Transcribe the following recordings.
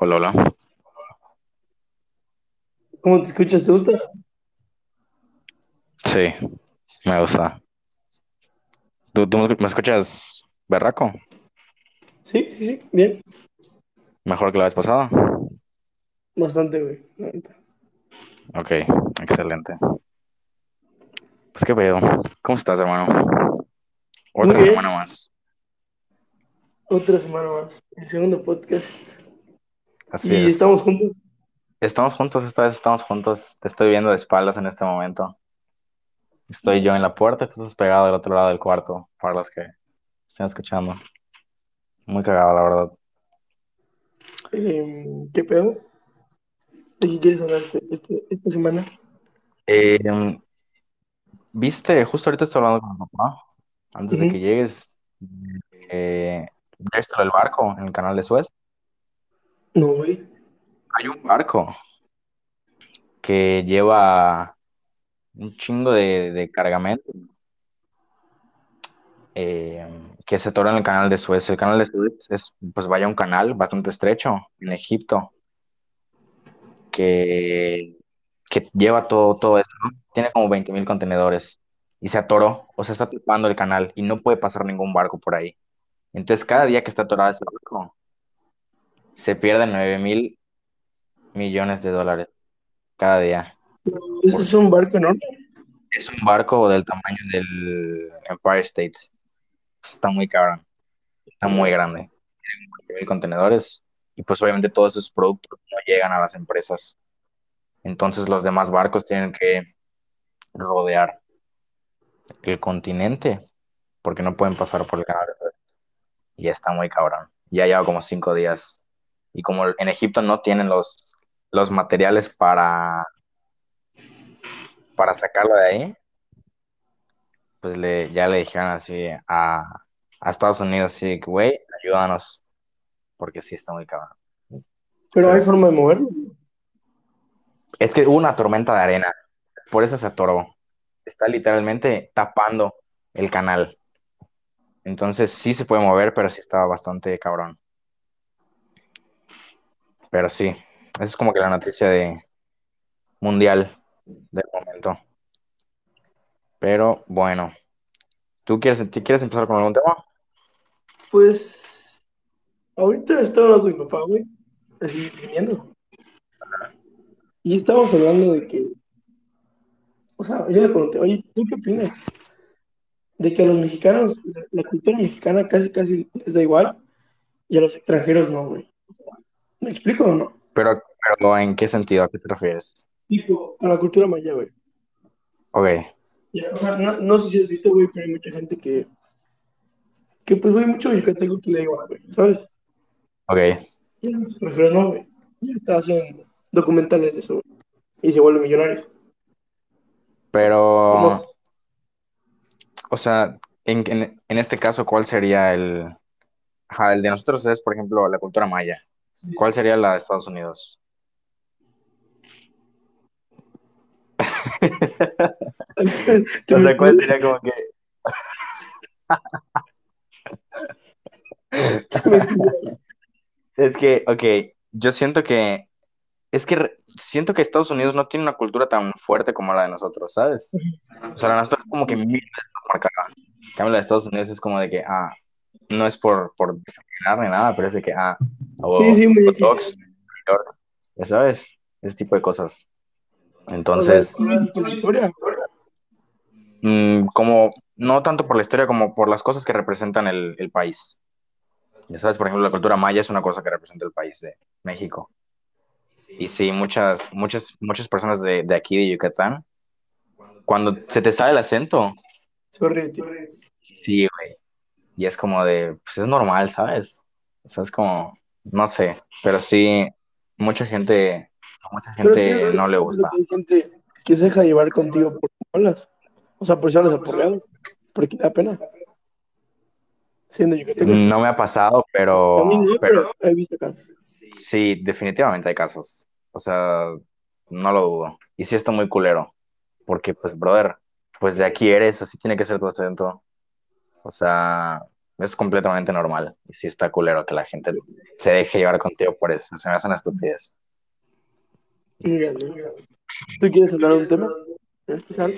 Hola, hola. ¿Cómo te escuchas? ¿Te gusta? Sí, me gusta. ¿Tú, tú me escuchas berraco? Sí, sí, sí, bien. Mejor que la vez pasada. Bastante, güey. Ok, excelente. Pues qué pedo. ¿Cómo estás, hermano? Otra semana más. Otra semana más. El segundo podcast. Así Y estamos es. juntos. Estamos juntos, esta vez estamos juntos. Te estoy viendo de espaldas en este momento. Estoy yo en la puerta tú estás pegado del otro lado del cuarto, para los que estén escuchando. Muy cagado, la verdad. Em, ¿qué pedo? ¿De qué quieres hablar este, este- esta semana? Eh, Viste, justo ahorita estoy hablando con mi papá, antes de que llegues, eh, ¿ya lo del barco en el canal de Suez? No. Hay un barco que lleva un chingo de, de cargamento eh, que se atora en el canal de Suez. El canal de Suez es, pues vaya, un canal bastante estrecho en Egipto que, que lleva todo, todo eso, ¿no? Tiene como 20 mil contenedores y se atoró, o sea, está tapando el canal y no puede pasar ningún barco por ahí. Entonces, cada día que está atorado ese barco, se pierden 9 mil millones de dólares cada día. Es un barco enorme. es un barco del tamaño del Empire State. Está muy cabrón, está muy grande. Tiene mil contenedores y pues obviamente todos esos productos no llegan a las empresas. Entonces los demás barcos tienen que rodear el continente porque no pueden pasar por el canal. Y está muy cabrón. Ya lleva como cinco días. Y como en Egipto no tienen los, los materiales para, para sacarlo de ahí, pues le, ya le dijeron así a, a Estados Unidos, que, güey, ayúdanos, porque sí está muy cabrón. Pero hay Pero forma de moverlo. es que hubo una tormenta de arena, por eso se atoró. Está literalmente tapando el canal. Entonces sí se puede mover, pero sí estaba bastante cabrón. Pero sí, esa es como que la noticia de mundial del momento. Pero bueno, ¿tú quieres, ¿tú quieres empezar con algún tema? Pues, ahorita estaba hablando con mi papá, güey. Así, viniendo. Y estábamos hablando de que, o sea, yo le pregunté, oye, ¿tú qué opinas? De que a los mexicanos, la, la cultura mexicana casi, casi les da igual y a los extranjeros no, güey. ¿Me explico o no? Pero, pero ¿en qué sentido? ¿A qué te refieres? Tipo, con la cultura maya, güey. Ok, Ya, o sea, no, no sé si has visto, güey, pero hay mucha gente que, que pues, güey, mucho yucateco que le igual, güey, ¿sabes? ok. Y a los extranjeros no, güey. Ya está, hacen documentales de eso, güey, y se vuelven millonarios. ¿O Pero, no? o sea, en, en, en este caso, ¿cuál sería el... Ajá, el de nosotros es, por ejemplo, la cultura maya. ¿Cuál sería la de Estados Unidos? ¿Te O sea, ¿cuál sería como que... Es que, ok, yo siento que... Es que siento que Estados Unidos no tiene una cultura tan fuerte como la de nosotros, ¿sabes? O sea, la de nosotros es como que mil veces más marcada. En cambio, la de Estados Unidos es como de que, ah, no es por, por ni nada, pero es de que, ah, Sí, o sí, muy hot X. dogs, New York, ya sabes, ese tipo de cosas. Entonces, por la historia. mm, como, no tanto por la historia como por las cosas que representan el, el país. Ya sabes, por ejemplo, la cultura maya es una cosa que representa el país de México. Y sí, muchas, muchas, muchas personas de, de aquí, de Yucatán, cuando se te sale el acento, Sorry, sí, güey. Y es como de, pues es normal, ¿sabes? O sea, es como, no sé, pero sí, mucha gente, a mucha Pero que gente no le que gusta. hay gente que se deja llevar contigo por hablas. O sea, por si hablas aporreado. Porque da pena. Siendo yucateco. No me ha pasado, A mí pero, no, pero pero he visto casos. sí, definitivamente hay casos. O sea, no lo dudo. Y sí está muy culero, porque pues, brother, pues de aquí eres, así tiene que ser tu acento. O sea, es completamente normal. Y sí está culero que la gente se deje llevar contigo por eso. Se me hace una estupidez. ¿Tú quieres hablar de un tema?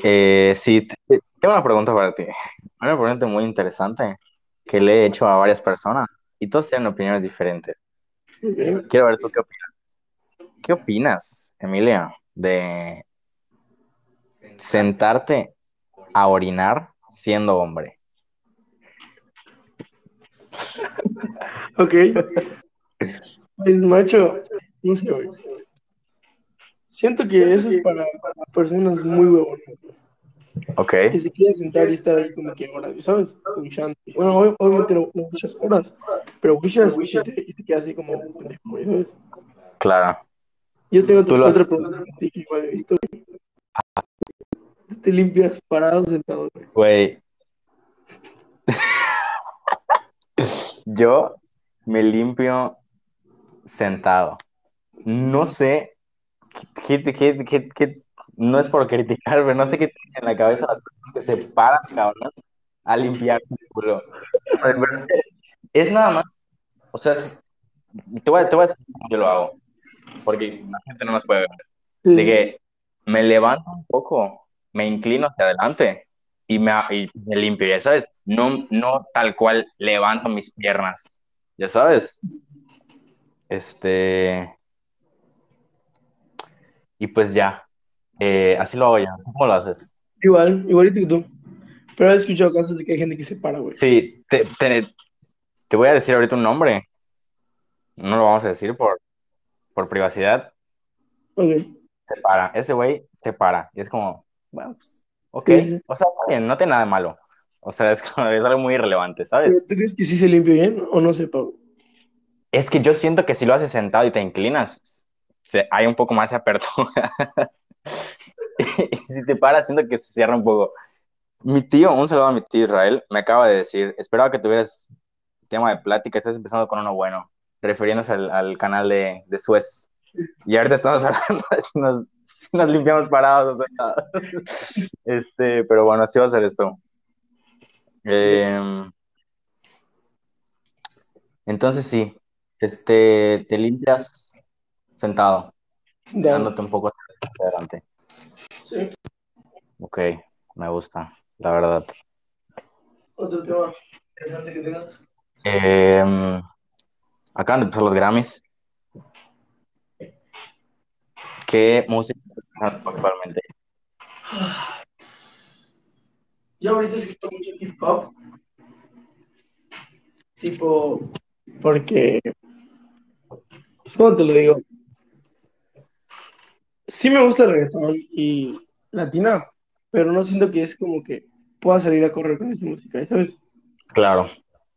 Eh, sí, te- te- tengo una pregunta para ti. Una pregunta muy interesante que le he hecho a varias personas y todos tienen opiniones diferentes. Quiero ver tú qué opinas. ¿Qué opinas, Emilia, de sentarte a orinar siendo hombre? Ok. Pues, macho, no sé, güey. Siento que eso es para personas muy huevonas, Ok, que se quieren sentar y estar ahí como que horas, ¿sabes? Bueno, ob- obviamente no, no muchas horas, pero wishas y te, y te quedas así como pendejo, ¿sabes? claro. Yo tengo otra has- pregunta para ti que igual he visto, güey. Te limpias parado sentado, güey. Güey. Yo me limpio sentado. No sé qué, qué, qué, qué- no es por criticar, pero no sé qué tiene en la cabeza las personas que se paran, cabrón, a limpiar su culo. Es nada más, o sea, te voy a, te voy a decir cómo yo lo hago, porque la gente no nos puede ver. De que me levanto un poco, me inclino hacia adelante y me, y me limpio, ya sabes, no, no tal cual levanto mis piernas, ya sabes. Este, y pues ya, eh, así lo hago ya. ¿Cómo lo haces? Igual, igualito que tú. Pero he escuchado casos de que hay gente que se para, güey. Sí, te, te, te voy a decir ahorita un nombre, no lo vamos a decir por, por privacidad, Ok. se para, ese güey se para, y es como, bueno, pues, ok, Sí, o sea, está bien, no tiene nada de malo, o sea, es, como- es algo muy irrelevante, ¿Pero ¿sabes? tú crees que sí se limpia bien o no sepa, güey? Es que yo siento que si lo haces sentado y te inclinas, se- hay un poco más de apertura. y si te paras, siento que se cierra un poco. Mi tío, un saludo a mi tío Israel, me acaba de decir, esperaba que tuvieras tema de plática, estás empezando con uno bueno, refiriéndose al, al canal de, de Suez. Y ahorita estamos hablando de si nos, si nos limpiamos parados o sea. Este, pero bueno, así va a ser esto. Em, entonces sí, este, te limpias sentado, Da. dándote un poco hacia adelante. Sí. Ok, me gusta, la verdad. Otro tema interesante que tengas. Acaban de empezar los Grammys. ¿Qué música estás escuchando actualmente? Yo ahorita escucho mucho hip hop. Tipo, porque, pues, ¿cómo te lo digo? Sí me gusta el reggaetón y latina, pero no siento que es como que pueda salir a correr con esa música, ¿sabes? Claro,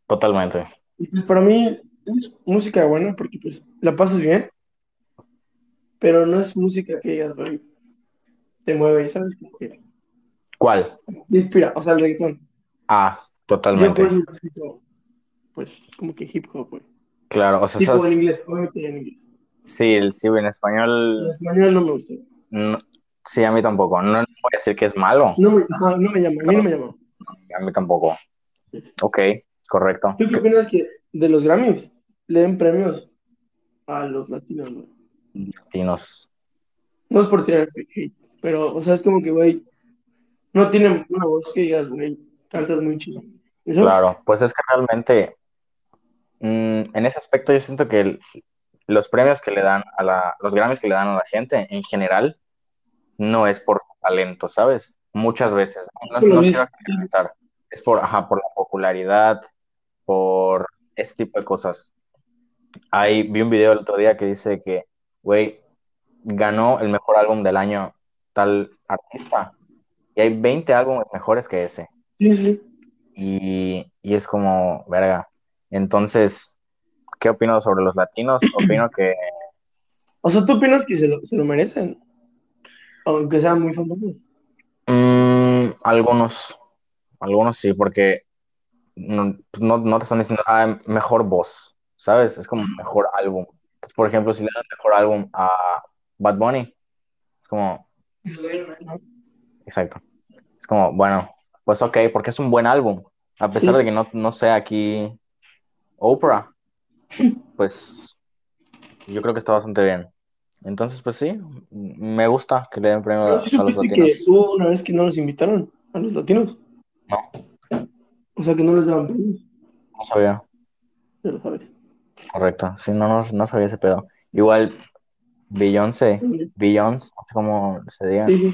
totalmente. Y pues para mí es música buena porque pues la pasas bien, pero no es música que digas, güey, te mueve, ¿sabes? Que ¿Cuál? inspira, o sea, el reggaetón. Ah, Yo totalmente. eso escucho, pues, como que hip hop, güey. Claro, o sea, Tipo sos- en inglés, obviamente en inglés. sí, el- sí, en En español, español no me gusta. no- sí, a mí tampoco. No, no voy a decir que es malo, No me, ajá, no me llama, a mí no me llama. a mí tampoco. Ok, correcto. ¿Tú qué opinas que de los Grammys le den premios a los latinos, güey? Latinos. No es por tirar hate, pero, o sea, es como que, güey, no tienen una voz que digas, güey, cantas muy chido. Claro, pues es que realmente mm, en ese aspecto yo siento que el- los premios que le dan a la, los Grammys que le dan a la gente en general no es por su talento, ¿sabes? Muchas veces. No, quiero. Es por, ajá, por la popularidad, por ese tipo de cosas. Ahí vi un video el otro día que dice que, güey, ganó el mejor álbum del año tal artista. Y hay 20 álbumes mejores que ese. Sí, sí. Y, y es como, verga. Entonces, ¿qué opino sobre los latinos? Opino que O sea, ¿tú opinas que se lo, se lo merecen? Aunque sean muy famosos. mm, algunos, algunos sí, porque no, pues no, no te están diciendo, ah, mejor voz, ¿sabes? Es como mejor álbum. Entonces, por ejemplo, si le dan mejor álbum a Bad Bunny, es como, exacto. Es como, bueno, pues ok, porque es un buen álbum. A pesar Sí. de que no, no sea aquí Oprah, pues yo creo que está bastante bien. Entonces, pues sí, me gusta que le den premio Pero a, sí a los supiste que latinos. hubo una vez que no los invitaron a los latinos. No, O sea, que no les daban premios. no sabía. Ya lo sabes. Correcto. Sí, no, no, no sabía ese pedo. Igual, Beyoncé, Beyoncé, cómo se diga, Sí,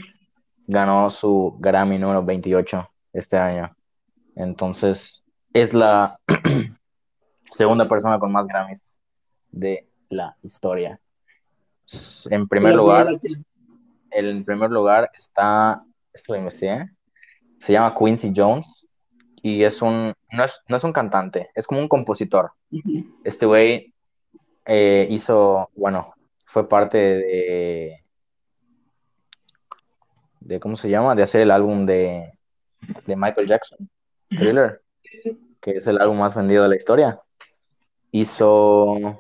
ganó su Grammy número 28 este año. Entonces, es la segunda persona con más Grammys de la historia. En primer lugar, en primer lugar está, esto lo investigué, se llama Quincy Jones y es un, no es, no es un cantante, es como un compositor. Este güey eh, hizo, bueno, fue parte de, de, ¿cómo se llama? De hacer el álbum de, de Michael Jackson, Thriller, que es el álbum más vendido de la historia. Hizo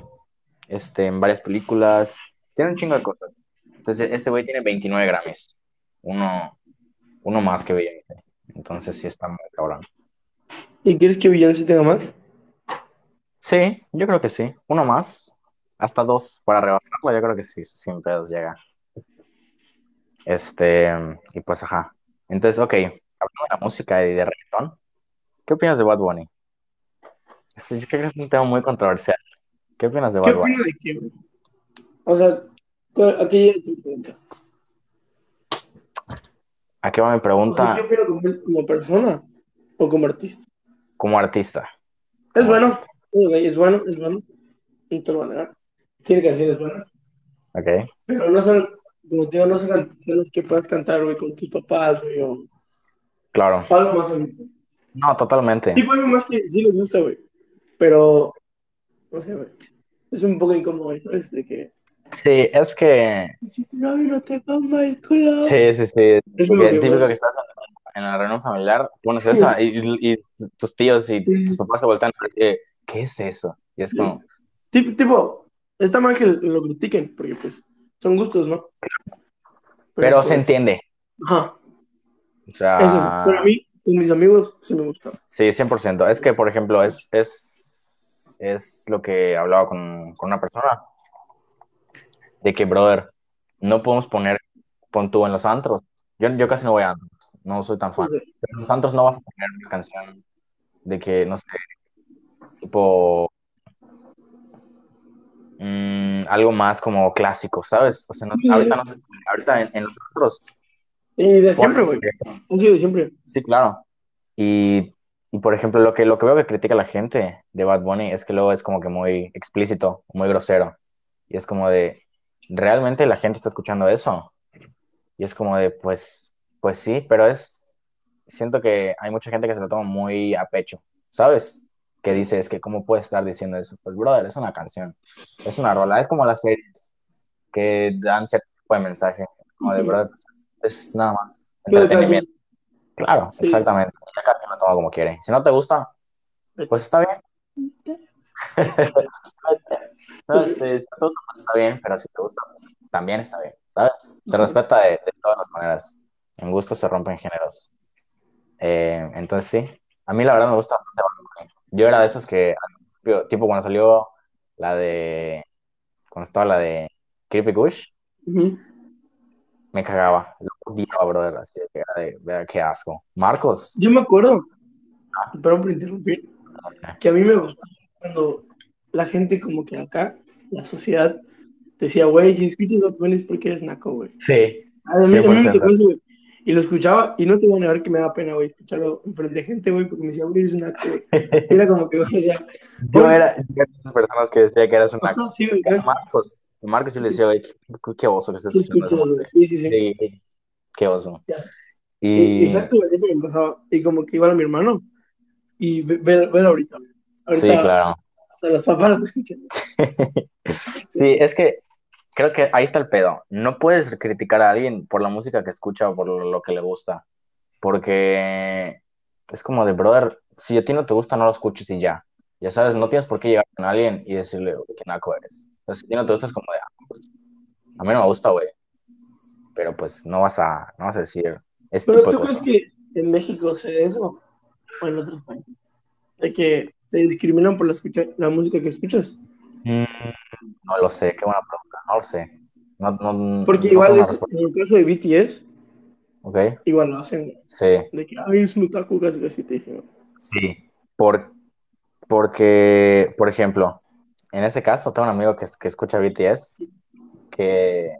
este, en varias películas, tiene un chingo de cosas. Entonces, este güey tiene 29 Grammys, uno, uno más que Beyoncé. Entonces, sí está muy cabrón. ¿Y quieres que Beyoncé tenga más? Sí, yo creo que sí. Uno más, hasta dos para rebasarlo, yo creo que sí, sin pedos llega. Este, y pues ajá. Entonces, ok, hablando de la música y de reggaetón, ¿qué opinas de Bad Bunny? Yo creo que es un tema muy controversial. ¿Qué opinas de ¿Qué Bad Bunny? opinas de qué? O sea, ¿cuál- aquí llega tu pregunta. ¿A qué va mi O sea, pregunta ¿qué opinas como, como persona o como artista? Como artista? Es bueno, es bueno, es bueno. No te lo voy a negar. Tiene canciones buenas. Ok, Pero no son, como digo, no son canciones que puedas cantar, güey, con tus papás, güey, o claro. algo más. No, totalmente. Tipo, hay más que sí les gusta, güey. Pero, no sé, güey. Es un poco incómodo, ¿sabes? De que, Sí, es que. si tu novio no te come el culo. Sí, sí, sí. Es como que, típico que estás en la reunión familiar, pones esa y, y- y tus tíos y tus papás se voltean ¿qué, ¿qué es eso? Y es como, Tipo, tipo, está mal que lo critiquen, porque pues son gustos, ¿no? pero pues, se entiende. Ajá, O sea, eso. Pero a mí, con mis amigos, sí me gusta. sí, 100%. Es que, por ejemplo, es, es, es lo que hablaba con, con una persona, de que, brother, no podemos poner pon tú en los antros. Yo, yo casi no voy a antros, no soy tan fan. Pero en los antros no vas a poner una canción de que, no sé, tipo, mm, algo más como clásico, ¿sabes? O sea, no- Sí, sí. ahorita, no, ahorita en, en los antros Y de siempre, güey. sido de siempre. Sí, claro. Y, y, por ejemplo, lo que, lo que veo que critica la gente de Bad Bunny es que luego es como que muy explícito, muy grosero. Y es como de, ¿realmente la gente está escuchando eso? Y es como de, pues, pues sí, pero es, siento que hay mucha gente que se lo toma muy a pecho, ¿sabes? Que dice, es que, ¿cómo puedes estar diciendo eso? Pues, brother, es una canción, es una rola, es como las series que dan cierto tipo de mensaje, como de, brother, es nada más entretenimiento. Claro, Sí. exactamente. Cada quien lo toma como quiere. Si no te gusta, pues está bien. No, si, si no te gusta, pues está bien, pero si te gusta, pues también está bien, ¿sabes? Se respeta de, de todas las maneras. En gustos se rompen géneros. Eh, entonces sí, a mí la verdad me gusta bastante. Yo era de esos que, tipo cuando salió la de, cuando estaba la de Creepy Ujú. me cagaba. Lo odiaba, brother, así que era de, ver qué asco. Marcos, Yo me acuerdo, perdón por interrumpir, que a mí me gustaba cuando la gente como que acá, la sociedad, decía, güey, si escuchas Bunny es porque eres naco, güey. sí, A mí, a mí me 100%. tocó eso, güey. Y lo escuchaba, y no te voy a negar que me da pena, güey, escucharlo enfrente de gente, güey, porque me decía, güey, eres un naco, güey. Era como que, güey, o sea, Yo era, de esas personas que decía que eras una ajá, sí, güey, ¿qué Marcos. Marcos yo le decía, güey, qué, oso que estés escuchando? Sí, sí, sí. Sí, qué oso. Ya. Y Y- Exacto, eso me pasaba. Y como que igual a mi hermano. Y ve- ver, ver ahorita. Ahorita sí, claro. hasta los papás lo escuchan. Sí, es que creo que ahí está el pedo. No puedes criticar a alguien por la música que escucha o por lo, que le gusta. Porque es como de, brother, si a ti no te gusta, no lo escuches y ya. Ya sabes, no tienes por qué llegar con alguien y decirle, "Uy, qué naco eres. Entonces, si a ti no te gusta, es como de, "Ah, pues, a mí no me gusta, güey. Pero pues no vas a, no vas a decir ese Pero tipo de ¿tú crees cosas. que en México se ve eso? o en otros países? De que te discriminan por la, escucha, la música que escuchas. Mm, no lo sé, qué buena pregunta. No lo sé. No, no, Porque no igual es, en el caso de BTS, Ok, igual lo hacen sí, de que, ay, es un otaku, casi casi te dije. sí. Por, porque, por ejemplo, en ese caso, tengo un amigo que, que escucha BTS, que,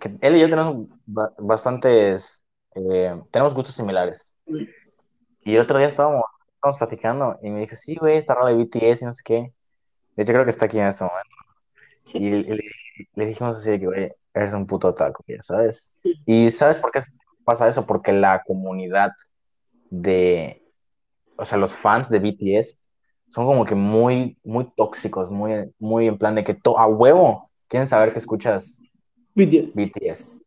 que él y yo tenemos ba- bastantes, eh, tenemos gustos similares. Y el otro día estábamos, estábamos platicando y me dijo, sí, güey, esta rola de BTS y no sé qué. De hecho, creo que está aquí en este momento. Y, le, le dijimos así de que, güey, eres un puto otaku, ya sabes. ¿Y sabes por qué pasa eso? Porque la comunidad de, o sea, los fans de BTS son como que muy, muy tóxicos, muy, muy en plan de que to- a huevo quieren saber que escuchas BTS. BTS.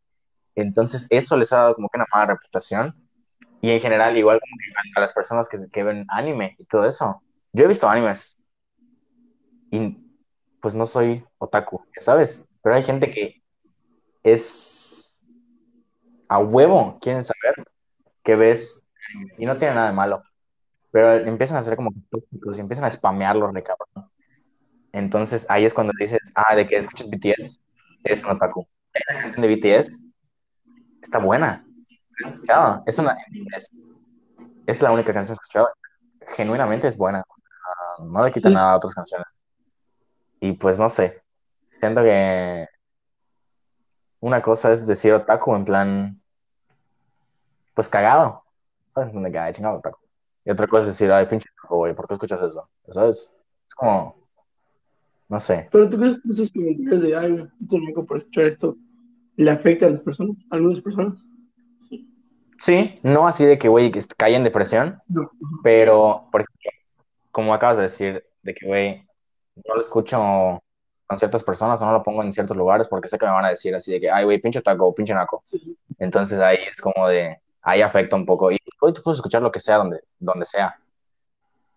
Entonces, eso les ha dado como que una mala reputación. Y en general, igual como que a las personas que, que ven anime y todo eso. Yo he visto animes y pues no soy otaku, ya sabes. Pero hay gente que es a huevo, quieren saber que ves y no tiene nada de malo. Pero empiezan a ser como tóxicos y empiezan a spamearlos de cabrón. Entonces ahí es cuando dices, ah, de que escuchas BTS, eres un otaku. La canción de BTS está buena. Claro, es una es, es la única canción que he escuchado. Genuinamente es buena. Ah, no le quita Sí. nada a otras canciones. Y pues no sé. Siento que una cosa es decir otaku en plan, pues cagado. Ay, chingado otaku. Y otra cosa es decir, ay, pinche otaku, güey, ¿por qué escuchas eso? ¿Sabes? Es como, no sé. Pero tú crees que esos comentarios de, ay, güey, tú loco por escuchar esto, le afecta a las personas, a algunas personas? Sí. Sí, no así de que, güey, que cae en depresión, No. pero, por ejemplo, como acabas de decir, de que, güey, no lo escucho con ciertas personas o no lo pongo en ciertos lugares porque sé que me van a decir así de que, ay, güey, pinche taco, pinche naco. Sí. Entonces ahí es como de, ahí afecta un poco. Y hoy tú puedes escuchar lo que sea donde, donde sea.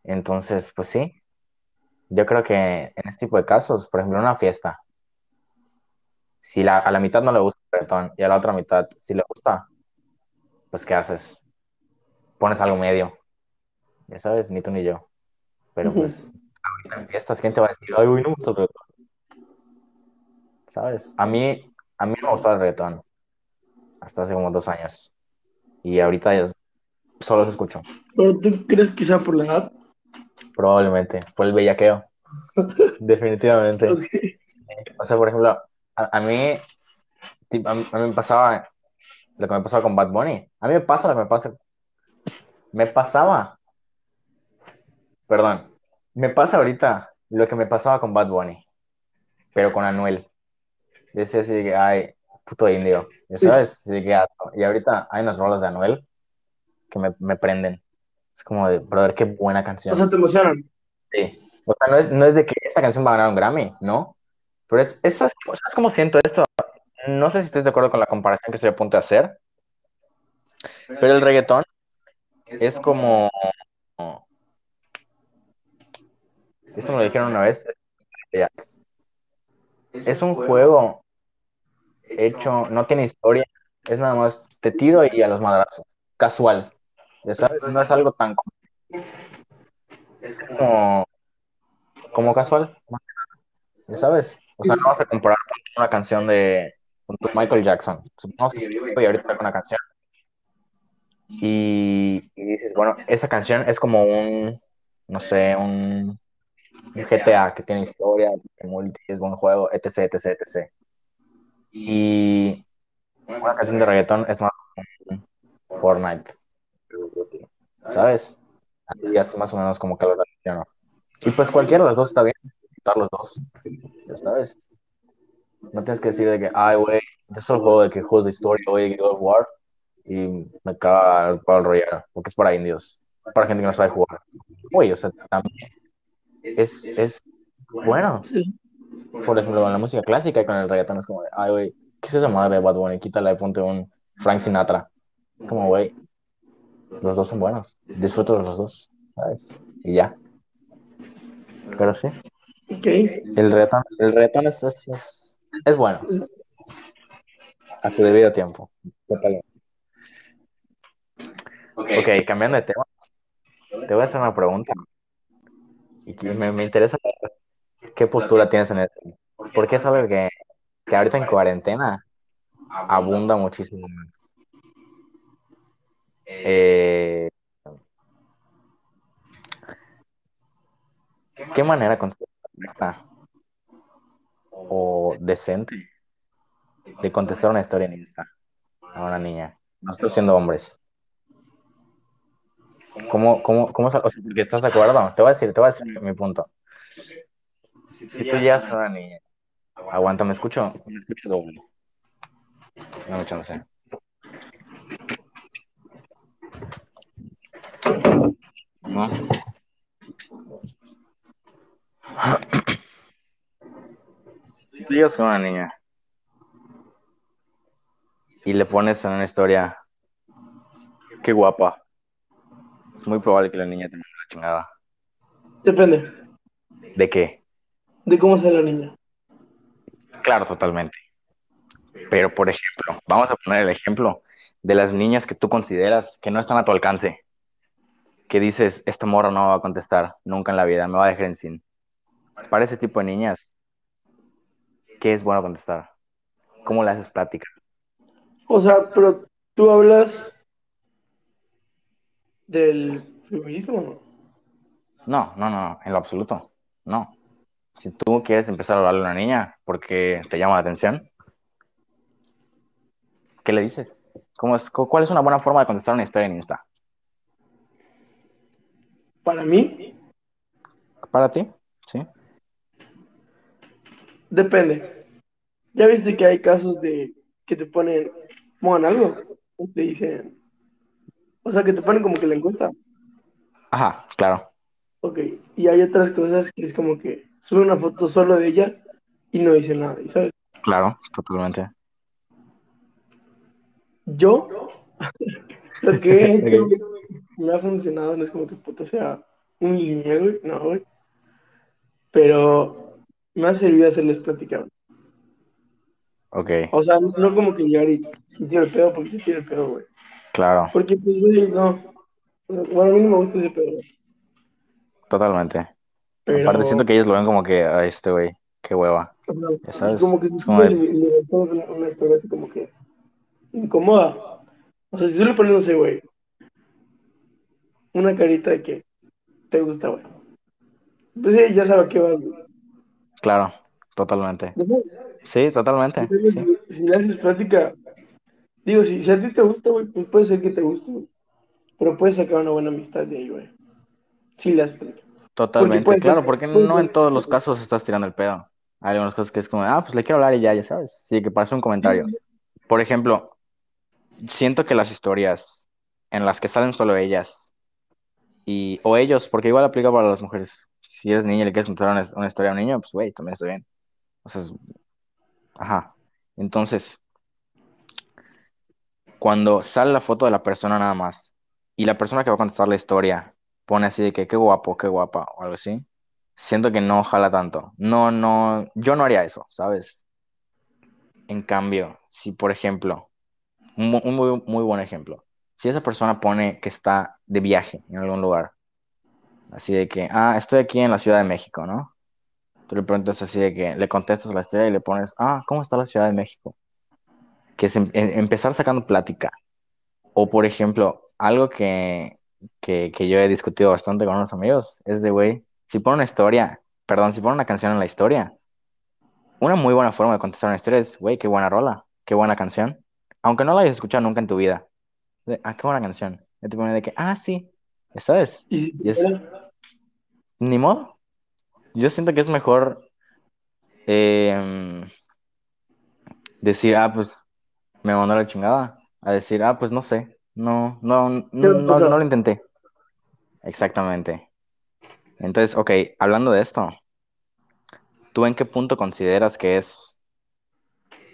Entonces, pues sí, yo creo que en este tipo de casos, por ejemplo, en una fiesta, si la, a la mitad no le gusta el reggaetón y a la otra mitad sí le gusta, pues ¿qué haces? Pones algo medio. Ya sabes, ni tú ni yo. Pero pues, ahorita en fiestas, ¿quién te va a decir, ay, güey, no me gusta el reggaetón? ¿Sabes? A mí, a mí me gustaba el reggaetón hasta hace como dos años. Y ahorita ya solo se escucho, Pero tú crees quizá por la edad. probablemente, por el bellaqueo. Definitivamente. O sea, por ejemplo, a, a mí, a, mí a mí me pasaba lo que me pasaba con Bad Bunny. A mí me pasa lo que me pasa. Me pasaba. Perdón. Me pasa ahorita lo que me pasaba con Bad Bunny, pero con Anuel. Yo decía así que, ay, puto indio. ¿Ya sabes? De que, Y ahorita hay unas rolas de Anuel que me, me prenden. Es como de, brother, qué buena canción. O sea, te emocionan. Sí. O sea, no es, no es de que esta canción va a ganar un Grammy, ¿no? Pero es, es, ¿sabes cómo siento esto? No sé si estés de acuerdo con la comparación que estoy a punto de hacer, pero el reggaetón es como... Esto me lo dijeron una vez. Es un juego hecho, no tiene historia, es nada más te tiro y a los madrazos. Casual. Ya sabes, no es algo tan... Es como... Como casual. ¿Ya sabes? O sea, no vas a comparar con una canción de con tu Michael Jackson. Supongamos que y ahorita saca una canción. Y, y dices, bueno, esa canción es como un, no sé, un GTA que tiene historia, que multi, es buen juego, etc, etc, etc. Y una canción de reggaetón es más Fortnite. ¿Sabes? Y así más o menos como que lo relaciono. Y pues cualquiera de los dos está bien, estar los dos. Ya sabes. No tienes que decir de que, ay, güey, yo solo juego de que juegos de historia, güey, God of War, y me caga el Royale, porque es para indios, para gente que no sabe jugar. Güey, o sea, también es, es bueno. Sí. Por ejemplo, con la música clásica y con el reggaetón es como, de, ay, güey, ¿qué es esa madre de Bad Bunny? Quítala y ponte un Frank Sinatra. Como, güey, los dos son buenos, disfruto de los dos, ¿sabes? Y ya. Pero sí, Ok. el reggaetón, el reggaetón es, es, es, es bueno. A su debido tiempo. Totalmente. Ok, cambiando de tema. te voy a hacer una pregunta y me, me interesa qué postura tienes en esto. Porque es algo que, que ahorita en cuarentena abunda muchísimo más. Eh, ¿Qué manera correcta o decente de contestar una historia en Insta a una niña? Nosotros siendo hombres. ¿Cómo, cómo, cómo, o sea, porque estás de acuerdo? Te voy a decir, te voy a decir mi punto. Si tú llegas a una niña, aguanta, me escucho, me escucho doble. No me chance. ¿No? Si tú llegas con una niña y le pones en una historia, qué guapa, es muy probable que la niña te mande la chingada. Depende ¿De qué? de cómo sea la niña. Claro, totalmente. Pero, por ejemplo, vamos a poner el ejemplo de las niñas que tú consideras que no están a tu alcance. Que dices, esta morra no va a contestar nunca en la vida, me va a dejar en sin. Para ese tipo de niñas, ¿qué es bueno contestar? ¿Cómo le haces plática? O sea, pero tú hablas del feminismo, ¿no? No, no, no, en lo absoluto. No. Si tú quieres empezar a hablarle a una niña porque te llama la atención, ¿qué le dices? ¿Cómo es, cu- ¿Cuál es una buena forma de contestar una historia en Insta? Para mí, ¿Para ti? ¿Sí? depende. Ya viste que hay casos de que te ponen, pongan algo, o te dicen, o sea, que te ponen como que la encuesta. Ajá, claro, Ok, y hay otras cosas que es como que sube una foto solo de ella y no dice nada, ¿y ¿sabes? claro, totalmente. Yo, lo que he hecho, me ha funcionado, no es como que puta sea un lineal, güey, no, güey, pero me ha servido hacerles platicar. Ok, O sea, no como que llegar y tiro el pedo porque te tiro el pedo, güey. Claro, Porque, pues, güey, no. Bueno, a mí no me gusta ese pedo, totalmente. Pero, Aparte siento que ellos lo ven como que, ay, este güey, qué hueva. o sea, Ya sabes, como que si es tú le una, una historia así como que incomoda. O sea, si tú le pones, no sé, güey, una carita de que te gusta, güey. Pues sí, ya sabe a qué vas, güey. Claro, totalmente. Sí, totalmente. Entonces, Sí, si, si le haces plática, digo, si, si a ti te gusta, güey, pues puede ser que te guste, güey. Pero puedes sacar una buena amistad de ahí, güey. Haces plática. totalmente. Claro, que- porque no ser en todos los casos estás tirando el pedo. Hay algunas cosas que es como, ah, pues le quiero hablar y ya, ya sabes. Sí, que pasa un comentario. Por ejemplo, siento que las historias en las que salen solo ellas y o ellos, porque igual aplica para las mujeres. Si eres niña y le quieres contar una, una historia a un niño, pues güey, también está bien. O sea, es- ajá. Entonces, cuando sale la foto de la persona nada más y la persona que va a contestar la historia pone así de que qué guapo, qué guapa o algo así, siento que no jala tanto. No, no, yo no haría eso, ¿sabes? En cambio, si por ejemplo, un, mu- un muy, muy buen ejemplo, si esa persona pone que está de viaje en algún lugar, así de que, ah, estoy aquí en la Ciudad de México, ¿no? Tú le preguntas así de que le contestas la historia y le pones, ah, ¿cómo está la Ciudad de México? Que es em- em- empezar sacando plática. O por ejemplo, algo que, que, que yo he discutido bastante con unos amigos es de, güey, si pone una historia, perdón, si pone una canción en la historia, una muy buena forma de contestar una historia es, güey, qué buena rola, qué buena canción. Aunque no la hayas escuchado nunca en tu vida. De, ah, qué buena canción. Y te pone de que, ah, sí, ¿sabes? Y es, ni modo. Yo siento que es mejor eh, decir, ah, pues me mandó la chingada, a decir, ah, pues no sé, no, no, ¿qué va a no, pasar? no lo intenté. Exactamente. Entonces, ok, hablando de esto, ¿tú en qué punto consideras que es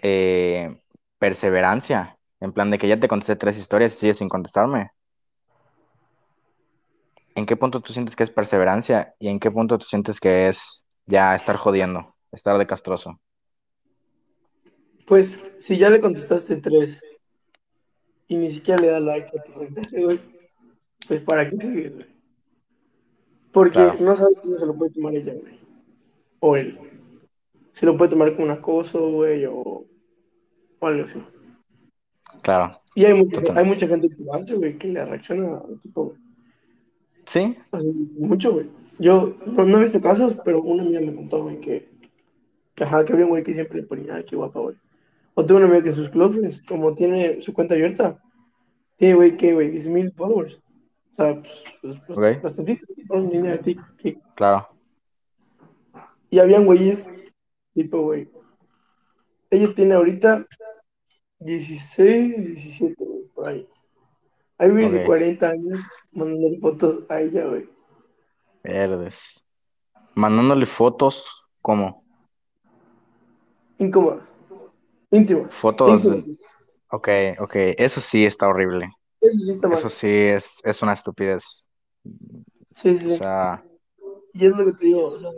eh, perseverancia? En plan de que ya te contesté tres historias y sigues sin contestarme. ¿En qué punto tú sientes que es perseverancia y en qué punto tú sientes que es ya estar jodiendo, estar de castroso? Pues, si ya le contestaste tres y ni siquiera le da like a tu mensaje, güey, pues para qué seguir, güey. Porque Claro. no sabes cómo se lo puede tomar ella, güey. O él. Se lo puede tomar como un acoso, güey, o, o algo así. Claro. Y hay mucha, hay mucha gente que lo hace, güey, que le reacciona, tipo, Sí, así, mucho, güey. Yo no, no he visto casos, pero una amiga me contó, güey, que, que, ajá, que había un güey que siempre le ponía, ay, qué guapa, güey. O tengo una amiga que sus close friends, como tiene su cuenta abierta, tiene, güey, que, güey, 10.000 followers. O sea, pues, pues, pues, Ok. bastantito, de claro. Y habían güeyes, tipo, güey. Ella tiene ahorita 16, 17, güey, por ahí. Hay güeyes de Ok. 40 años mandándole fotos a ella, güey. Verdes. Mandándole fotos, ¿cómo? Incómodas. Íntimas. Fotos. Íntimas. de- Ok, ok. Eso sí está horrible. Eso sí está mal. Eso sí es, es una estupidez. Sí, sí. O sea, Y es lo que te digo, o sea,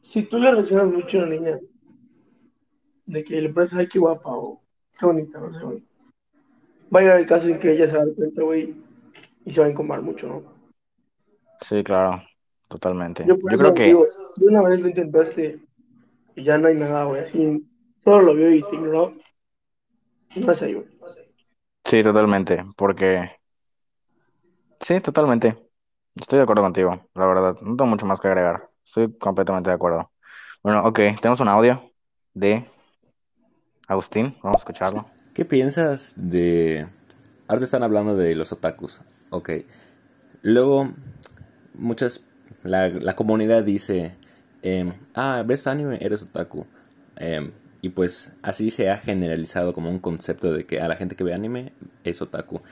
si tú le reaccionas mucho a una niña, de que le parece, ay, qué guapa o qué bonita, no sé, güey. Va a llegar el caso en que ella se va a dar cuenta, güey, y se va a incomodar mucho, ¿no? sí, claro. Totalmente. Yo Yo creo que. digo, si una vez lo intentaste y ya no hay nada, güey, así, solo lo vio y te ignoró, no es ahí, güey. Sí, totalmente. Porque. Sí, totalmente. Estoy de acuerdo contigo, la verdad. No tengo mucho más que agregar. Estoy completamente de acuerdo. Bueno, ok. Tenemos un audio de Agustín. Vamos a escucharlo. ¿Qué piensas de... Ahora están hablando de los otakus. Ok. Luego, muchas... La, la comunidad dice... em, ah, ¿ves anime? Eres otaku. Em, y pues así se ha generalizado como un concepto de que a la gente que ve anime es otaku.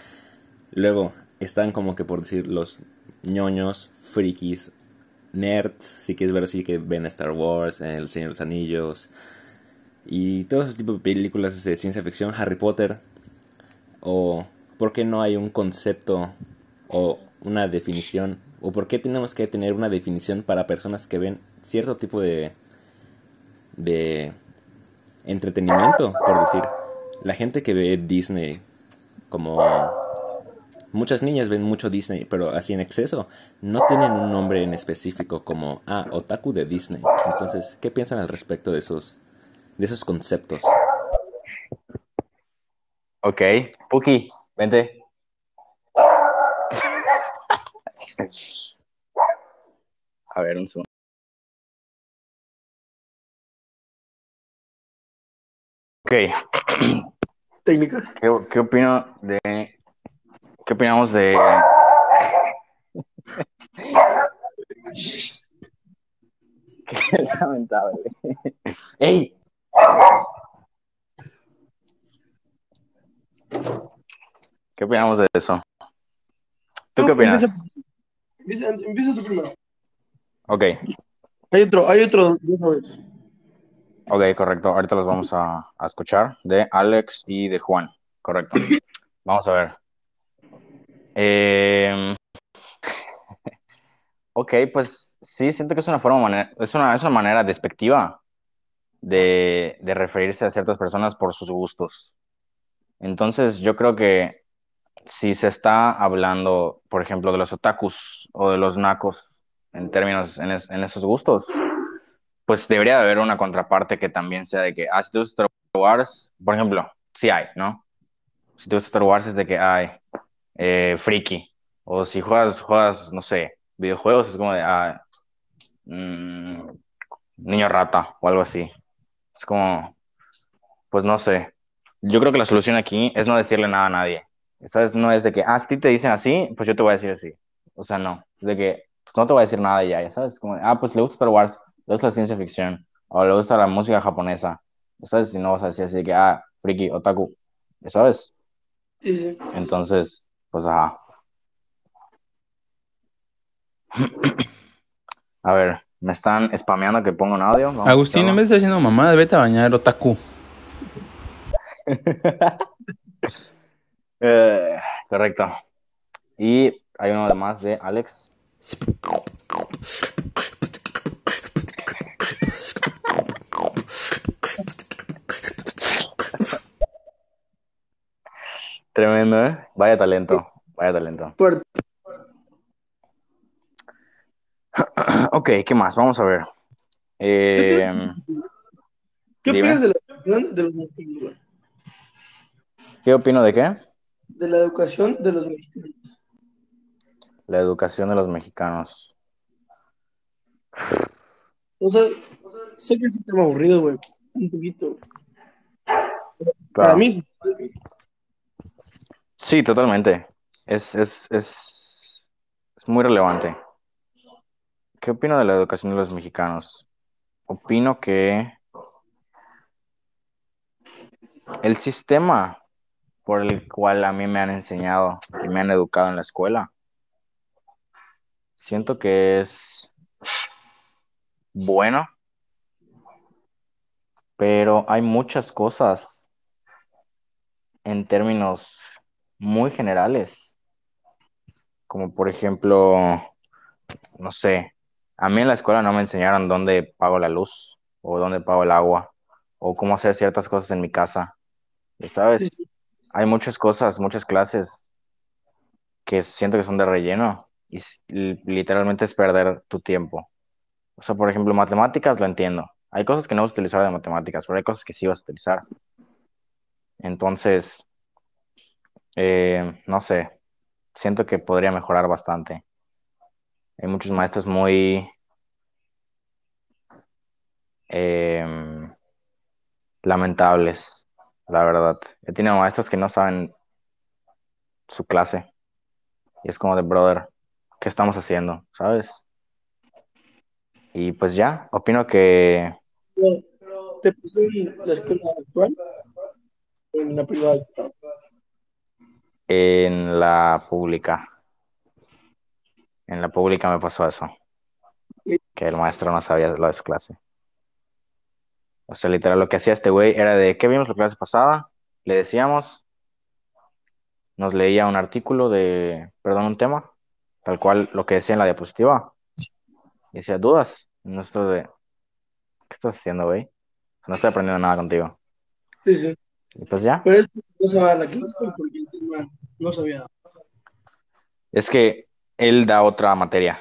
Luego están como que por decir los ñoños, frikis, nerds, si quieres ver así que ven Star Wars, El Señor de los Anillos y todos esos tipos de películas de ciencia ficción, Harry Potter, o por qué no hay un concepto o una definición, o por qué tenemos que tener una definición para personas que ven cierto tipo de de entretenimiento, por decir, la gente que ve Disney como muchas niñas ven mucho Disney, pero así en exceso, no tienen un nombre en específico como ah, otaku de Disney. Entonces, ¿qué piensan al respecto de esos de esos conceptos? Ok. Puki, vente. A ver, un segundo. Ok. Técnicas. ¿Qué, qué opino de. ¿Qué opinamos de. Qué lamentable. ¡Ey! ¿Qué opinamos de eso? ¿Tú qué opinas? Empieza, empieza, empieza tú primero. Ok, Hay otro, hay otro, ya sabes. Ok, correcto. Ahorita los vamos a, escuchar de Alex y de Juan. Correcto. Vamos a ver. Eh, ok, pues sí, siento que es una forma, es una, es una manera despectiva de, de referirse a ciertas personas por sus gustos. Entonces, yo creo que si se está hablando, por ejemplo, de los otakus o de los nacos en términos, en esos gustos, pues debería de haber una contraparte que también sea de que, ah, si te gusta Star Wars, por ejemplo, sí hay, ¿no? Si te gusta Star Wars es de que hay eh, friki. O si juegas, juegas, no sé, videojuegos, es como de, ah, mm, niño rata o algo así. Es como, pues no sé. Yo creo que la solución aquí es no decirle nada a nadie. ¿Sabes? No es de que, ah, si te dicen así, pues yo te voy a decir así. O sea, no. Es de que, pues no te voy a decir nada ya, ya sabes. Como, ah, pues le gusta Star Wars, le gusta la ciencia ficción, o le gusta la música japonesa. ¿Sabes? Si no vas a decir así que, ah, friki, otaku. ¿Ya sabes? Sí, sí. Entonces, pues ajá. A ver, me están spameando que ponga un audio. Vamos Agustín, en vez de estar haciendo mamá, vete a bañar, otaku. Eh, correcto. Y hay uno más de Alex. Tremendo, ¿eh? Vaya talento, vaya talento. Fuerte. Ok, ¿qué más? Vamos a ver. Eh, ¿Qué Dime. opinas de la educación de los mexicanos? güey? ¿Qué opino de qué? De la educación de los mexicanos. La educación de los mexicanos. O sea, sé que es un tema aburrido, güey. Un poquito. Para Claro. mí, sí. Totalmente. Es, es, es, es muy relevante. ¿Qué opino de la educación de los mexicanos? Opino que el sistema por el cual a mí me han enseñado y me han educado en la escuela, siento que es bueno, pero hay muchas cosas en términos muy generales, como por ejemplo, no sé, a mí en la escuela no me enseñaron dónde pago la luz o dónde pago el agua o cómo hacer ciertas cosas en mi casa. ¿Sabes? Sí. Hay muchas cosas, muchas clases que siento que son de relleno y literalmente es perder tu tiempo. O sea, por ejemplo, matemáticas lo entiendo. Hay cosas que no vas a utilizar de matemáticas, pero hay cosas que sí vas a utilizar. Entonces, eh, no sé, siento que podría mejorar bastante. Hay muchos maestros muy em, lamentables, la verdad. He tenido maestros que no saben su clase y es como de, brother, ¿qué estamos haciendo? ¿Sabes? Y pues ya, opino que ¿Te pasó en la escuela actual en la privada? En la pública, en la pública me pasó eso, que el maestro no sabía lo de su clase. O sea, literal, lo que hacía este güey era de, ¿qué vimos la clase pasada? Le decíamos, nos leía un artículo de, perdón, un tema, tal cual lo que decía en la diapositiva. Y decía, ¿dudas? Y nosotros de, ¿qué estás haciendo, güey? No estoy aprendiendo nada contigo. Sí, sí. Y pues ya. Pero es dar la clase porque el tema no sabía. Es que él da otra materia.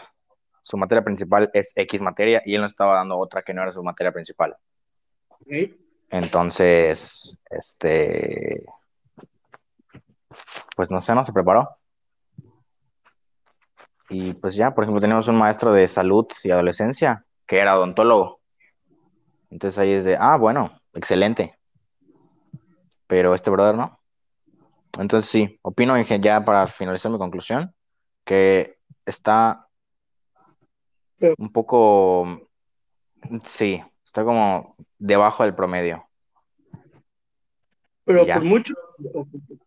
Su materia principal es X materia y él nos estaba dando otra que no era su materia principal. Entonces, este, pues no sé, no se preparó. Y pues ya, por ejemplo, teníamos un maestro de salud y adolescencia que era odontólogo. Entonces ahí es de, ah, bueno, excelente. Pero este brother no. Entonces sí, opino en ya para finalizar mi conclusión, que está un poco, sí, está como debajo del promedio. Pero Ya. por mucho. o por poco.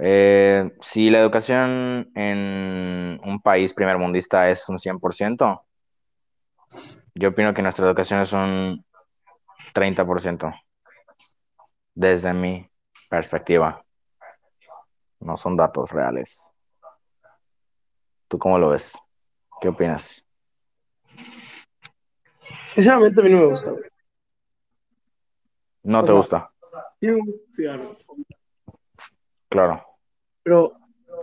Eh, si la educación en un país primermundista es un 100%, yo opino que nuestra educación es un 30%, desde mi perspectiva. No son datos reales. ¿Tú cómo lo ves? ¿Qué opinas? Sinceramente, a mí no me gusta. güey. ¿No O te sea- gusta? Sí me gusta estudiar. Claro. Pero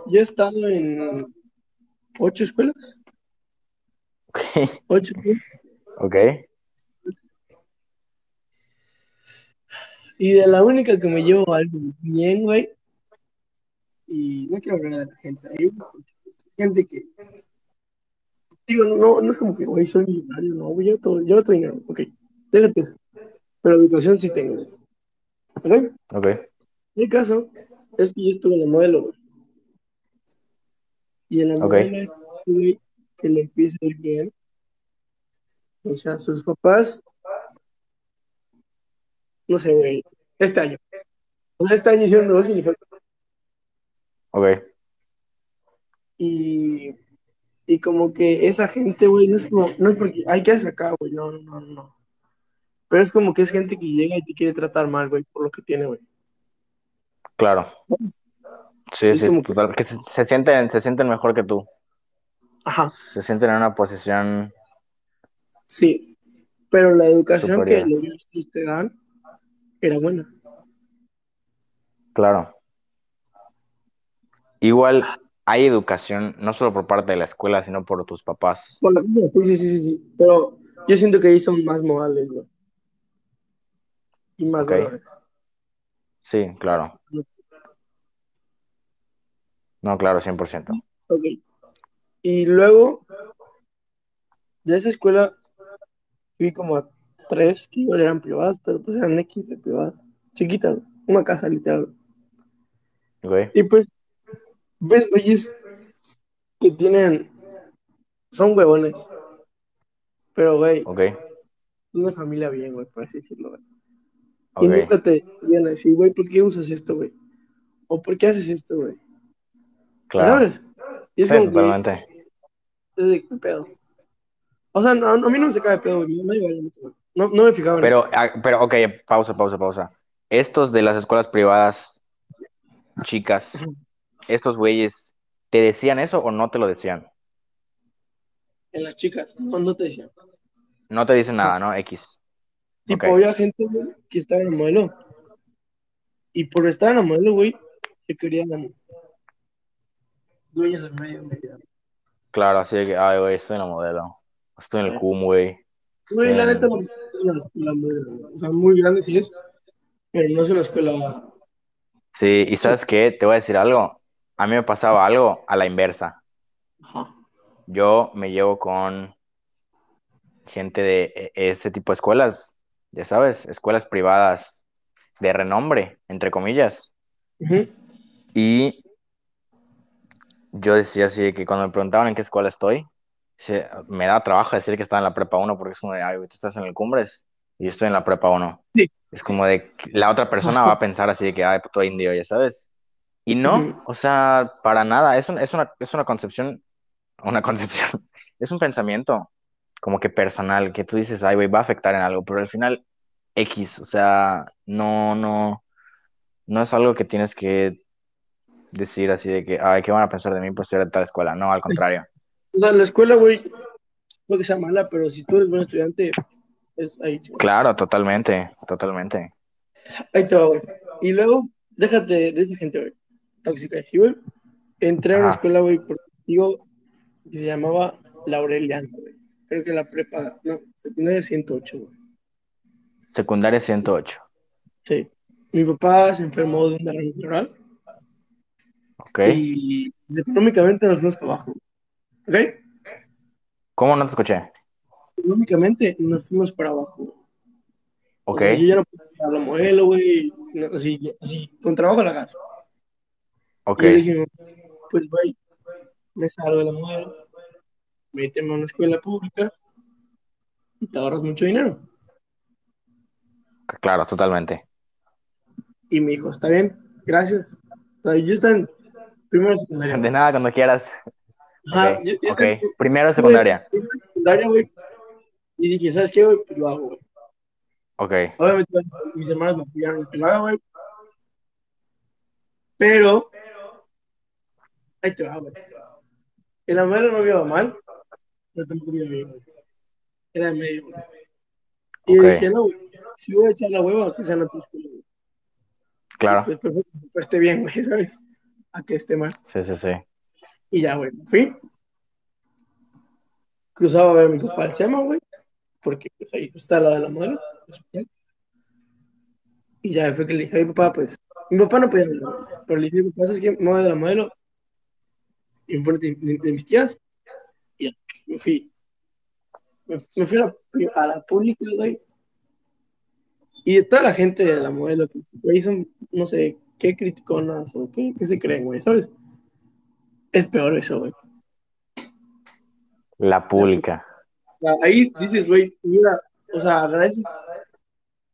yo he estado en ocho escuelas. Ocho escuelas. Ok. Y de la única que me llevo algo bien, güey. Y no quiero hablar de la gente hay gente que. Digo, no, no es como que, güey, soy millonario, no, güey, yo todo, yo todo dinero, ok, déjate. Pero educación sí tengo. ¿Ok? Ok. Mi caso es que yo estuve en la modelo, güey. Y en la modelo, güey, que le empieza a ir bien. O sea, sus papás, no sé, güey, este año. O sea, este año hicieron negocio y fue Ok. Y, y como que esa gente, güey, no es como, no es porque hay que sacar, güey, no, no, no, no. Pero es como que es gente que llega y te quiere tratar mal, güey, por lo que tiene, güey. Claro. Sí, Es sí, como que- total. Que se, se sienten, se sienten mejor que tú. Ajá, Se sienten en una posición. sí. Pero la educación Superior. que los te dan era buena. Claro. Igual, hay educación, no solo por parte de la escuela, sino por tus papás. Casa, sí, sí, sí, sí. Pero yo siento que ahí son más modales, güey. Y más Ok. valores. Sí, claro. No, claro, 100%. Ok. Y luego, de esa escuela, fui como a tres que igual eran privadas, pero pues eran X de privadas. Chiquitas, una casa literal. Y pues, ves, güeyes que tienen, son huevones. Pero, güey, Ok. una familia bien, güey, por así decirlo, güey. Ok. Y nunca te a decir, güey, ¿por qué usas esto, güey? O ¿por qué haces esto, güey? Claro. ¿Sabes? Y es Sí, como que, es de qué pedo. O sea, no, a mí no me saca de pedo, güey. Me da igual, güey. No, no me fijaba en Pero, eso. ah, pero, ok, pausa, pausa, pausa. Estos de las escuelas privadas, chicas, estos güeyes, ¿te decían eso o no te lo decían? En las chicas, no, no te decían. No te dicen nada, ¿no? X. Tipo, había gente, güey, que estaba en la modelo. Y por estar en la modelo, güey, se querían dueños del medio, medio. Claro, así de que, ay, güey, estoy en la modelo. Estoy en el CUM, güey. Güey, la neta, no, es una escuela muy grande. O sea, muy grande sí es, pero no es una escuela. Sí, y ¿sabes qué? Te voy a decir algo. A mí me pasaba algo a la inversa. Ajá. Yo me llevo con gente de e- ese tipo de escuelas, ya sabes, escuelas privadas de renombre, entre comillas. Y yo decía así que cuando me preguntaban en qué escuela estoy, se- me da trabajo decir que estaba en la prepa 1 porque es como de, ay, tú estás en el Cumbres y yo estoy en la prepa 1. Sí. Es como de, la otra persona va a pensar así de que, ay, puto indio, ya sabes. Y no, o sea, para nada, es, un- es, una, es una concepción, una concepción, es un pensamiento como que personal, que tú dices, ay, güey, va a afectar en algo, pero al final, X, o sea, no, no, no es algo que tienes que decir así de que, ay, ¿qué van a pensar de mí por ser de tal escuela? No, al contrario. O sea, la escuela, güey, no que sea mala, pero si tú eres buen estudiante, es ahí, chico. Claro, totalmente, totalmente. Ahí te va, güey. Y luego, déjate de esa gente, güey. Tóxica, ¿sí, güey? Entré a una escuela, güey, por digo, que se llamaba Laureliana, güey. Creo que la prepa, no, secundaria 108, güey. Secundaria 108, Sí. Mi papá se enfermó de un derrame cerebral ¿ok? y económicamente nos fuimos para abajo. ¿Ok? ¿Cómo no te escuché? Económicamente nos fuimos para abajo. O ¿Ok? sea, yo ya no pagar la modelo, güey. no, así, así, con trabajo la casa. ¿Ok? Y yo dije, pues, güey, me salgo de la modelo, méteme a una escuela pública y te ahorras mucho dinero. Claro, totalmente. Y me dijo, está bien, gracias. O sea, yo estaba en primero secundaria. De nada, cuando quieras. Ajá, Ok, yo, yo ok. estaba en Primero secundaria. primero secundaria, güey. Y dije, ¿sabes qué, güey? Pues lo hago, güey. Ok, Obviamente mis hermanos me en que lo haga, güey. Pero, ahí te va, güey. En la modelo no iba mal, pero tampoco iba bien, güey. Era de medio, güey. Y Ok. dije, no, güey, si voy a echar la hueva, que sea en la otra escuela, güey. claro. Pues perfecto, que esté bien, güey, ¿sabes? A que esté mal. Sí, sí, sí. Y ya, güey, fui. Cruzaba a ver a mi papá al SEMA, güey, porque pues, ahí está la de la modelo. Y ya fue que le dije, ay, papá, pues, mi papá no podía güey, pero le dije, papá, ¿sabes qué? Me de la modelo, enfrente de, de mis tías, y ya, me fui. Me, fui a la, a pública, güey. Y de toda la gente de la modelo, que güey, son, no sé, qué criticonas o qué se creen, güey, ¿sabes? Es peor eso, güey. La sea, Ahí dices, güey, mira, o sea,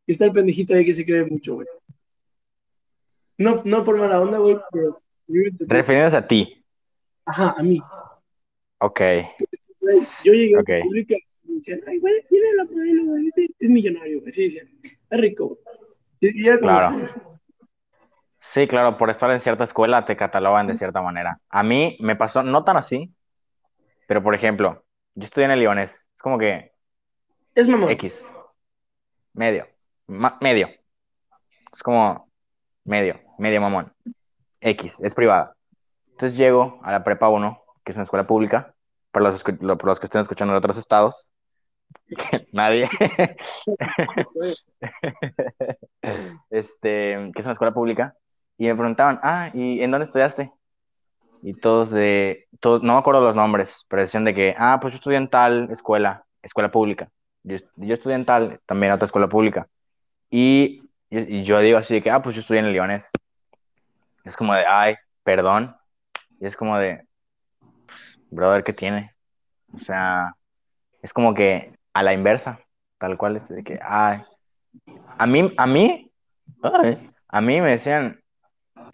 que está el pendejito ahí que se cree mucho, güey. No, no por mala onda, güey, pero yo, Refiriéndose a ti. ajá, a mí. Ok. Yo llegué Ok. a la pública y me decían, ay, güey, mira la modelo, güey, es, millonario, güey. Sí, decían, es rico, güey. Y, y era como, Claro. Sí, claro, por estar en cierta escuela te catalogan de cierta manera. A mí me pasó, no tan así, pero por ejemplo, yo estudié en el Leones. Es como que es mamón. X. Medio. Ma- medio. Es como medio, medio mamón. X, es privada. Entonces llego a la prepa 1, que es una escuela pública, para los, para los que estén escuchando en otros estados. Nadie. este, que es una escuela pública. Y me preguntaban, ah, ¿y en dónde estudiaste? Y todos de, todos, no me acuerdo los nombres, pero decían de que, ah, pues yo estudié en tal escuela, escuela pública. Yo, yo estudié en tal, también otra escuela pública. Y, y, yo digo así de que, ah, pues yo estudié en el Leones. Es como de, ay, perdón. Y es como de, pues, brother, ¿qué tiene? O sea, es como que a la inversa, tal cual es de que, ay, a mí, a mí, ay, a mí me decían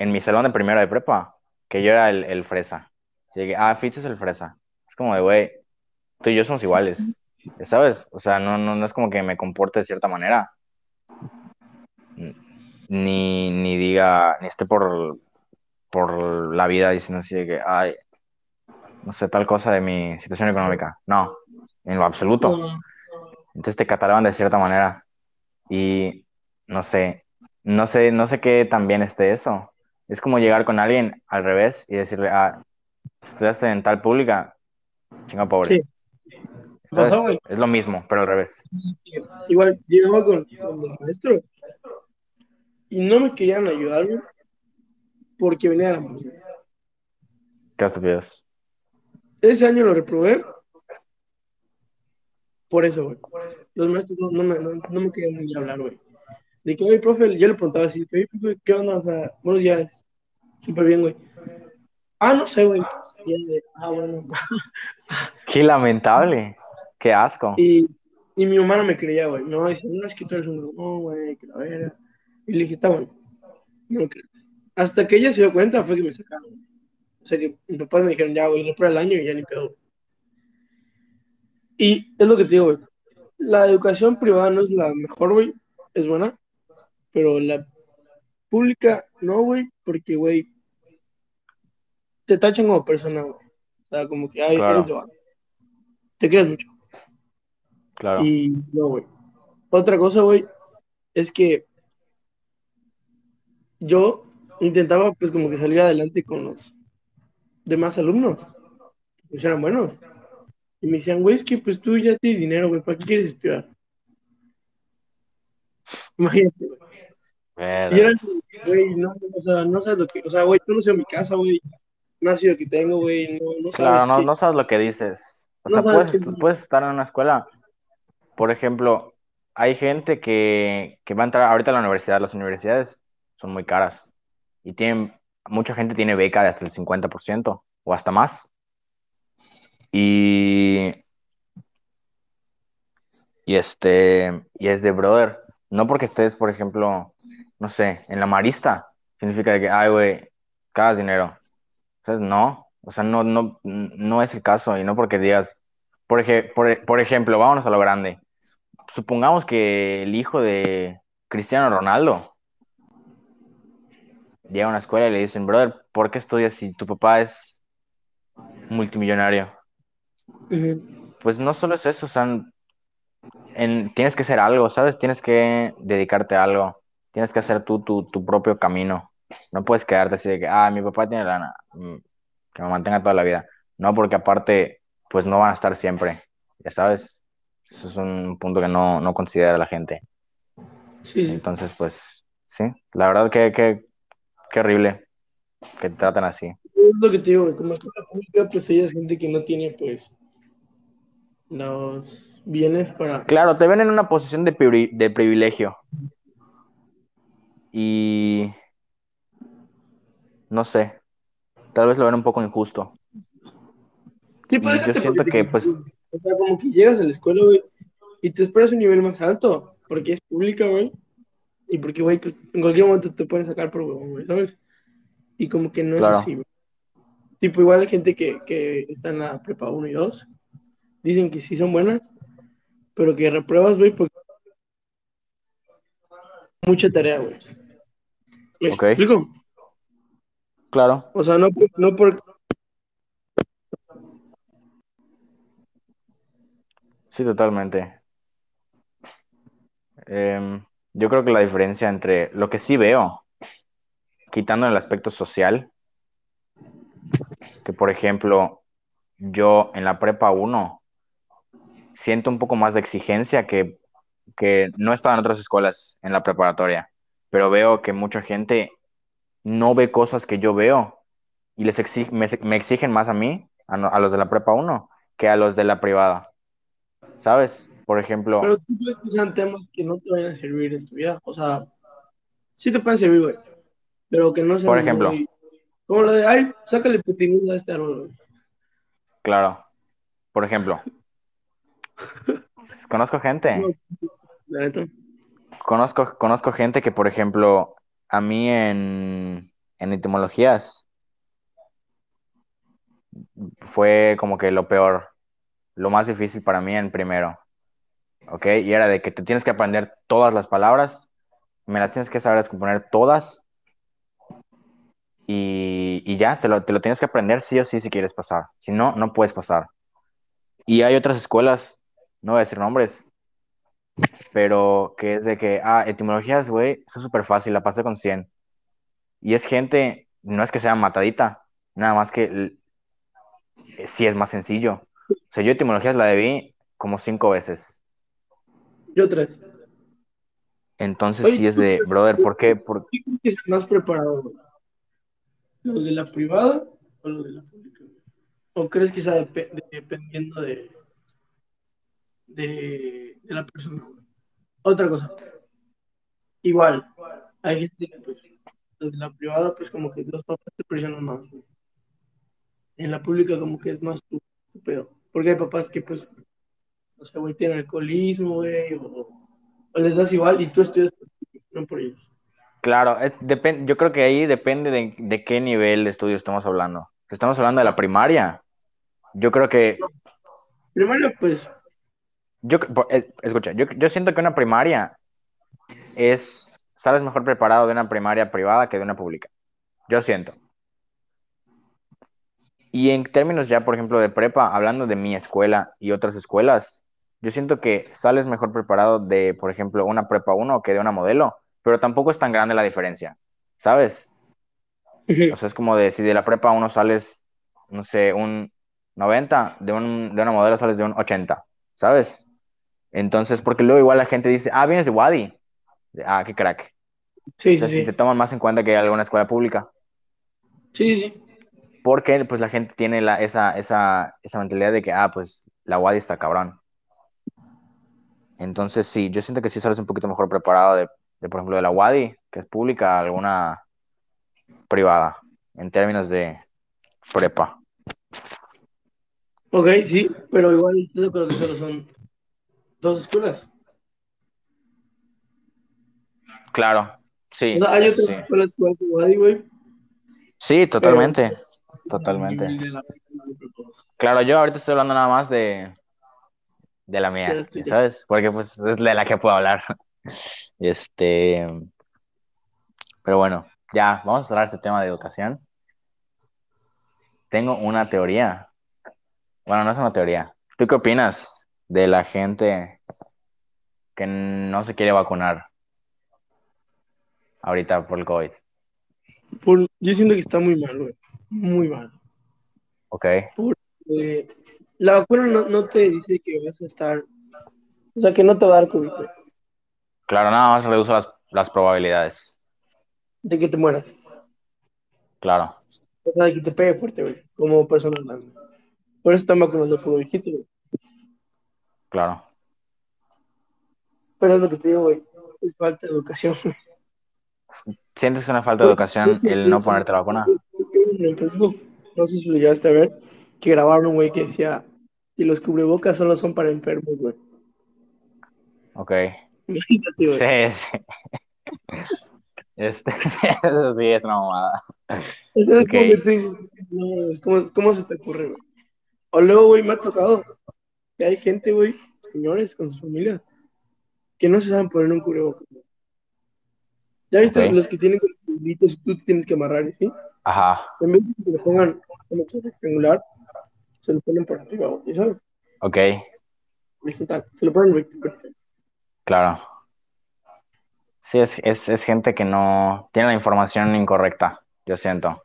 en mi salón de primero de prepa que yo era el, el fresa. Que, ah, Fitz es el fresa. Es como de, güey, tú y yo somos iguales, ¿sabes? O sea, no, no, no es como que me comporte de cierta manera. Ni, ni diga, ni esté por, por la vida diciendo así de que, ay, no sé, tal cosa de mi situación económica. No, en lo absoluto. Entonces te catalogan de cierta manera. Y no sé, no sé, no sé qué tan bien esté eso. Es como llegar con alguien al revés y decirle, ah, estudiaste en tal pública, chinga pobre. Sí. Es lo mismo, pero al revés. Igual llegaba con, con los maestros y no me querían ayudar, porque venía de la música. Qué estupidez. Ese año lo reprobé por eso, güey. Los maestros no, no me, no, no me querían ni hablar, güey. De que, oye, profe, yo le preguntaba así, oye, profe, ¿qué onda? O sea, buenos días. Súper bien, güey. Ah, no sé, güey. Ah, bueno. Qué lamentable. Qué asco. Y, y mi mamá no me creía, güey. Mamá dice, no, es que tú eres un no, güey, que la vera. Y le dije, está bueno. No me crees. Hasta que ella se dio cuenta fue que me sacaron. O sea que mis papás me dijeron, ya, güey, reprueba el año y ya ni pedo. Y es lo que te digo, güey. La educación privada no es la mejor, güey. Es buena. Pero la pública no, güey. Porque, güey, te tachan como persona, güey. O sea, como que, ay, Claro. eres de. Te crees mucho. Claro. Y no, güey. Otra cosa, güey, es que yo intentaba, pues, como que salir adelante con los demás alumnos, pues eran buenos. Y me decían, güey, es que pues tú ya tienes dinero, güey, ¿para qué quieres estudiar? Imagínate, güey. Y eran, güey, no, o sea, no sabes lo que, o sea, güey, tú no sabes mi casa, güey, sido que tengo, güey, no, no sabes Claro, no, qué- no sabes lo que dices. O No sea, puedes estar en una escuela. Por ejemplo, hay gente que, que va a entrar ahorita a la universidad. Las universidades son muy caras. Y tienen, mucha gente tiene beca de hasta el 50% o hasta más. Y, y este, y es de brother. No porque estés, por ejemplo, no sé, en la marista, significa que, ay, güey, cagas dinero. No, o sea, no, no, no es el caso y no porque digas, por, ej- por, por ejemplo, vámonos a lo grande. Supongamos que el hijo de Cristiano Ronaldo llega a una escuela y le dicen, brother, ¿por qué estudias si tu papá es multimillonario? Pues no solo es eso, o sea, en- tienes que hacer algo, ¿sabes? Tienes que dedicarte a algo, tienes que hacer tú tu, tu propio camino. No puedes quedarte así de que, ah, mi papá tiene lana, mm, que me mantenga toda la vida. No, porque aparte, pues no van a estar siempre, ya sabes. Eso es un punto que no, no considera la gente. Sí, sí. Entonces, pues, sí, la verdad que, que, qué horrible que te tratan así. Es lo que te digo, como escuela pública, pues ella es gente que no tiene, pues, los bienes para... Claro, te ven en una posición de, privi- de privilegio. Y no sé, tal vez lo ven un poco injusto. Sí, Y yo siento que, pues- O sea, como que llegas a la escuela, güey, y te esperas un nivel más alto, porque es pública, güey, y porque, güey, pues, en cualquier momento te pueden sacar por huevón, güey, ¿sabes? Y como que no Claro. es así, güey. Tipo, igual hay gente que, que está en la prepa 1 y 2, dicen que sí son buenas, pero que repruebas, güey, porque mucha tarea, güey. ¿Me explico? Claro, O sea, no, no por... sí, totalmente. Em, yo creo que la diferencia entre lo que sí veo, quitando el aspecto social, que, por ejemplo, yo en la prepa 1 siento un poco más de exigencia que, que no estaba en otras escuelas en la preparatoria, pero veo que mucha gente no ve cosas que yo veo y les exig- me, me exigen más a mí, a, no- a los de la prepa 1, que a los de la privada. ¿Sabes? Por ejemplo, Pero tú crees que sean temas que no te vayan a servir en tu vida. O sea, sí te pueden servir, güey. Pero que no sean Por ejemplo. muy- Como lo de, ay, sácale putinuda a este árbol, güey. claro, por ejemplo, conozco gente. No, La neta. Conozco, conozco gente que, por ejemplo, a mí en, en etimologías fue como que lo peor, lo más difícil para mí en primero, ¿ok? Y era de que te tienes que aprender todas las palabras, me las tienes que saber descomponer todas y, y ya, te lo, te lo tienes que aprender sí o sí si quieres pasar, si no, no puedes pasar. Y hay otras escuelas, no voy a decir nombres, pero que es de que, ah, etimologías, güey, eso es súper fácil, la pasé con 100. Y es gente, no es que sea matadita, nada más que eh, sí es más sencillo. O sea, yo etimologías la debí como cinco veces. Yo tres. Entonces Oye, sí es de, brother, ¿por qué? Por- ¿Qué es más preparado, güey? ¿Los de la privada o los de la pública? ¿O crees que sea depe- de- dependiendo de, de, de la persona? Otra cosa. Igual, hay gente que, pues, los de la privada, pues, como que los papás te presionan más, güey. En la pública, como que es más tu, pedo. Porque hay papás que, pues, no sé, güey, tienen alcoholismo, güey, o, o les das igual y tú estudias, no por ellos. Claro, es- depen- yo creo que ahí depende de, de qué nivel de estudio estamos hablando. Estamos hablando de la primaria, yo creo que Primero, pues, Yo, escucha, yo, yo siento que una primaria es, sales mejor preparado de una primaria privada que de una pública. Yo siento. Y en términos ya, por ejemplo, de prepa, hablando de mi escuela y otras escuelas, yo siento que sales mejor preparado de, por ejemplo, una prepa 1 que de una modelo, pero tampoco es tan grande la diferencia, ¿sabes? O sea, es como de si de la prepa 1 sales, no sé, un 90, de, un, de una modelo sales de un 80, ¿sabes? Entonces, porque luego igual la gente dice, ah, vienes de Wadi. Ah, qué crack. sí, sí, Entonces, sí. te toman más en cuenta que alguna escuela pública. Sí, sí. Porque pues la gente tiene la, esa, esa, esa mentalidad de que, ah, pues la Wadi está cabrón. Entonces, sí, yo siento que sí sales un poquito mejor preparado de, de, por ejemplo, de la Wadi, que es pública, a alguna privada, en términos de prepa. Ok, sí, pero igual de acuerdo que solo son dos escuelas. Claro, sí. O sea, hay otras sí. escuelas que hacen Wadi, güey. Sí, totalmente. Totalmente. Claro, yo ahorita estoy hablando nada más de, de la mía. ¿sabes? Porque pues es de la que puedo hablar. Este, pero bueno, ya, vamos a cerrar este tema de educación. Tengo una teoría. Bueno, no es una teoría. ¿Tú qué opinas de la gente que no se quiere vacunar ahorita por el COVID? Por- yo siento que está muy mal, güey. Muy mal. ¿Ok? Eh, la vacuna no, no te dice que vas a estar. O sea, que no te va a dar COVID, güey. Claro, nada más reduce las, las probabilidades. De que te mueras. Claro, O sea, de que te pegue fuerte, güey. Como persona grande. Por eso están vacunando puro viejito, güey. Claro. Pero es lo que te digo, güey. Es falta de educación. ¿Sientes una falta de educación el no ponerte la vacuna? No sé si lo llegaste a ver. Que grabaron un güey que decía que los cubrebocas solo son para enfermos, güey. Ok. Imagínate, güey. Sí, sí. Este, eso sí es una mamada. Ok. como que tú dices, no, es como- ¿cómo se te ocurre, güey? O luego, güey, me ha tocado que hay gente, güey, señores con sus familias, que no se saben poner un cubrebocas. ¿Ya viste los que tienen y tú tienes que amarrar, ¿sí? Ajá, En vez de que lo pongan como rectangular, se lo ponen por arriba, güey, ¿sabes? ok, Horizontal. Se lo ponen rectangular. claro. Sí, es, es, es gente que no tiene la información incorrecta, yo siento.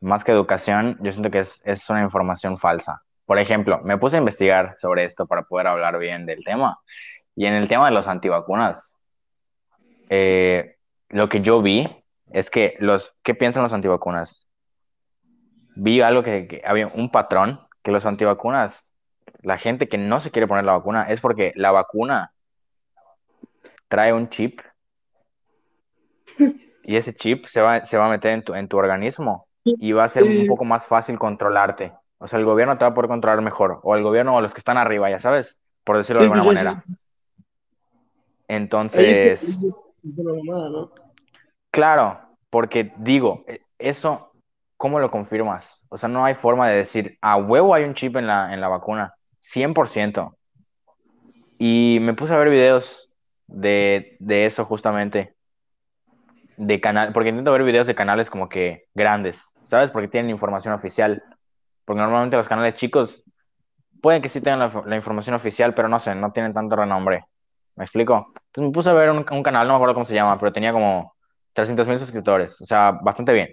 más que educación, yo siento que es, es una información falsa. Por ejemplo, me puse a investigar sobre esto para poder hablar bien del tema. Y en el tema de los antivacunas, eh, lo que yo vi es que los, ¿qué piensan los antivacunas? Vi algo que, que había un patrón, que los antivacunas, la gente que no se quiere poner la vacuna, es porque la vacuna trae un chip y ese chip se va, se va a meter en tu, en tu organismo y va a ser un poco más fácil controlarte. O sea, el gobierno te va a poder controlar mejor, o el gobierno o los que están arriba, ya sabes, por decirlo de alguna manera. Entonces, claro, porque digo, e- eso, ¿cómo lo confirmas? O sea, no hay forma de decir, a huevo hay un chip en la, en la vacuna, 100%. Y me puse a ver videos de, de eso justamente, de canal, porque intento ver videos de canales como que grandes, ¿sabes? Porque tienen información oficial. Porque normalmente los canales chicos pueden que sí tengan la, la información oficial, pero no sé, no tienen tanto renombre. ¿Me explico? Entonces me puse a ver un, un canal, no me acuerdo cómo se llama, pero tenía como 300 mil suscriptores, o sea, bastante bien.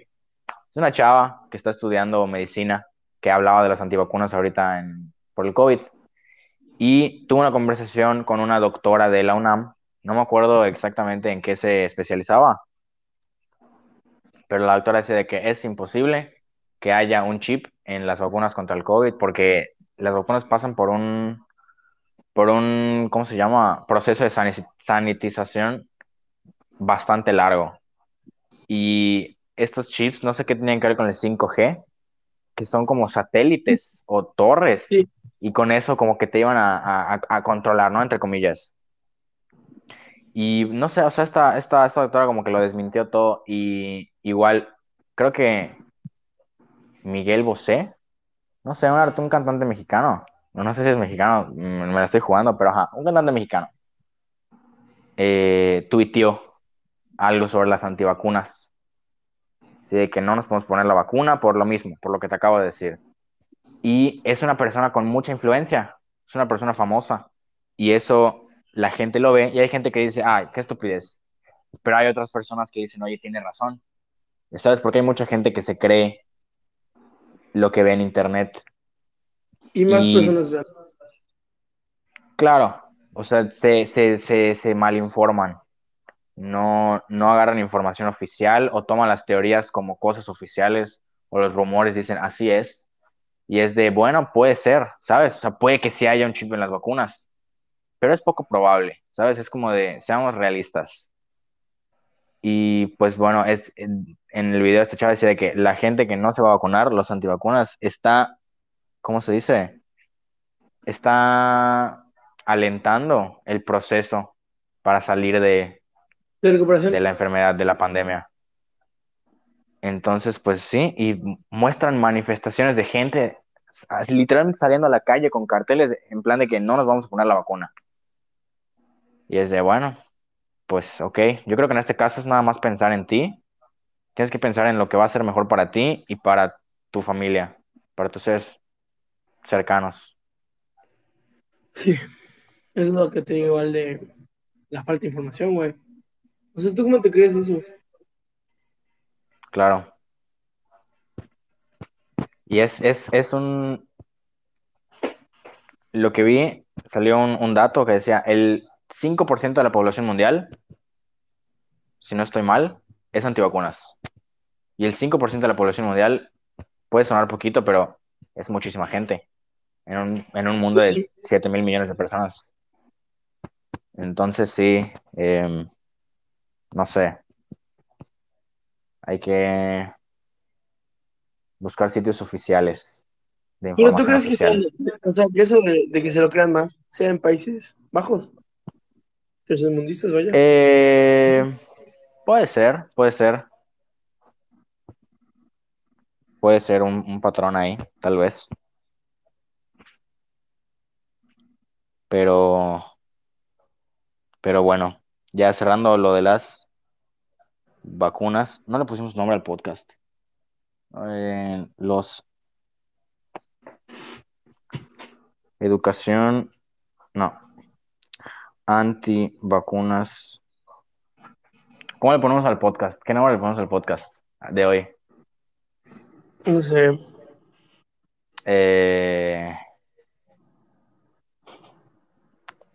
Es una chava que está estudiando medicina, que hablaba de las antivacunas ahorita en, por el COVID, y tuvo una conversación con una doctora de la UNAM, no me acuerdo exactamente en qué se especializaba, pero la doctora decía de que es imposible que haya un chip en las vacunas contra el COVID, porque las vacunas pasan por un, por un, ¿cómo se llama? Proceso de sani- sanitización bastante largo. Y estos chips, no sé qué tenían que ver con el 5G, que son como satélites o torres, Sí. y con eso como que te iban a, a- a controlar, ¿no? Entre comillas. Y no sé, o sea, esta, esta, esta doctora como que lo desmintió todo y igual, creo que Miguel Bosé, no sé, un, un cantante mexicano, no, sé si es mexicano, mm, me la estoy jugando, pero ajá, un cantante mexicano, eh, tuiteó algo sobre las antivacunas. Sí, de que no nos podemos poner la vacuna por lo mismo, por lo que te acabo de decir. Y es una persona con mucha influencia, es una persona famosa. Y eso la gente lo ve y hay gente que dice, ay, qué estupidez. Pero hay otras personas que dicen, oye, tiene razón. ¿Sabes? Porque hay mucha gente que se cree lo que ve en internet. Y más Y- personas vean. Claro, o sea, se, se, se, se malinforman. No, no agarran información oficial o toman las teorías como cosas oficiales o los rumores dicen así es. Y es de, bueno, puede ser, ¿sabes? O sea, puede que sí haya un chip en las vacunas, pero es poco probable, ¿sabes? Es como de, seamos realistas. Y pues bueno, es, en, en el video este chavo decía de que la gente que no se va a vacunar, los antivacunas, está, ¿cómo se dice? Está alentando el proceso para salir de, De recuperación. de la enfermedad, de la pandemia. Entonces, pues sí, y muestran manifestaciones de gente literalmente saliendo a la calle con carteles en plan de que no nos vamos a poner la vacuna. Y es de, bueno, pues ok, yo creo que en este caso es nada más pensar en ti. Tienes que pensar en lo que va a ser mejor para ti y para tu familia, para tus seres cercanos. Sí. Es lo que te digo igual de la falta de información, güey. O sea, ¿tú cómo te crees eso? Claro. Y es, es, es un... Lo que vi, salió un, un dato que decía, el 5% de la población mundial, si no estoy mal, es antivacunas. Y el 5% de la población mundial puede sonar poquito, pero es muchísima gente. En un, en un mundo de 7 mil millones de personas. Entonces sí, em, no sé. Hay que buscar sitios oficiales de Pero tú información crees que sea, oficial. o sea, que eso de, de que se lo crean más sea en países bajos, Eh, puede ser, puede ser. Puede ser un, un patrón ahí, tal vez. Pero, pero bueno, ya cerrando lo de las vacunas, no le pusimos nombre al podcast. Eh, los educación, no, antivacunas. ¿Cómo le ponemos al podcast? ¿Qué nombre le ponemos al podcast de hoy? No sé. Eh,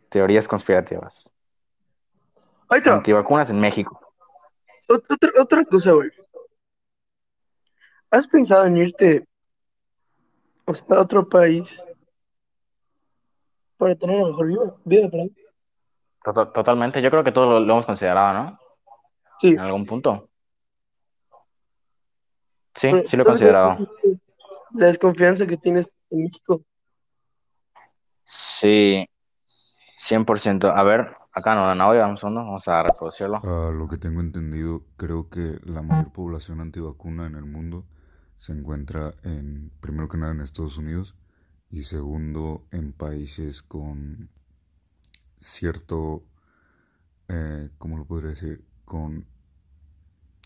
teorías conspirativas. Ahí está. Antivacunas en México. Ot- Otra, otra cosa, güey. ¿Has pensado en irte o sea, a otro país para tener una mejor vida? vida perdón? To- Totalmente. Yo creo que todos lo, lo hemos considerado, ¿no? Sí. En algún punto. Sí, pero sí lo he ¿no considerado. La desconfianza que tienes en México. Sí, 100%. A ver, acá no dan audio, dame un segundo, vamos a reproducirlo. A lo que tengo entendido, creo que la mayor población antivacuna en el mundo se encuentra en, primero que nada, en Estados Unidos y segundo, en países con cierto, eh, ¿cómo lo podría decir? Con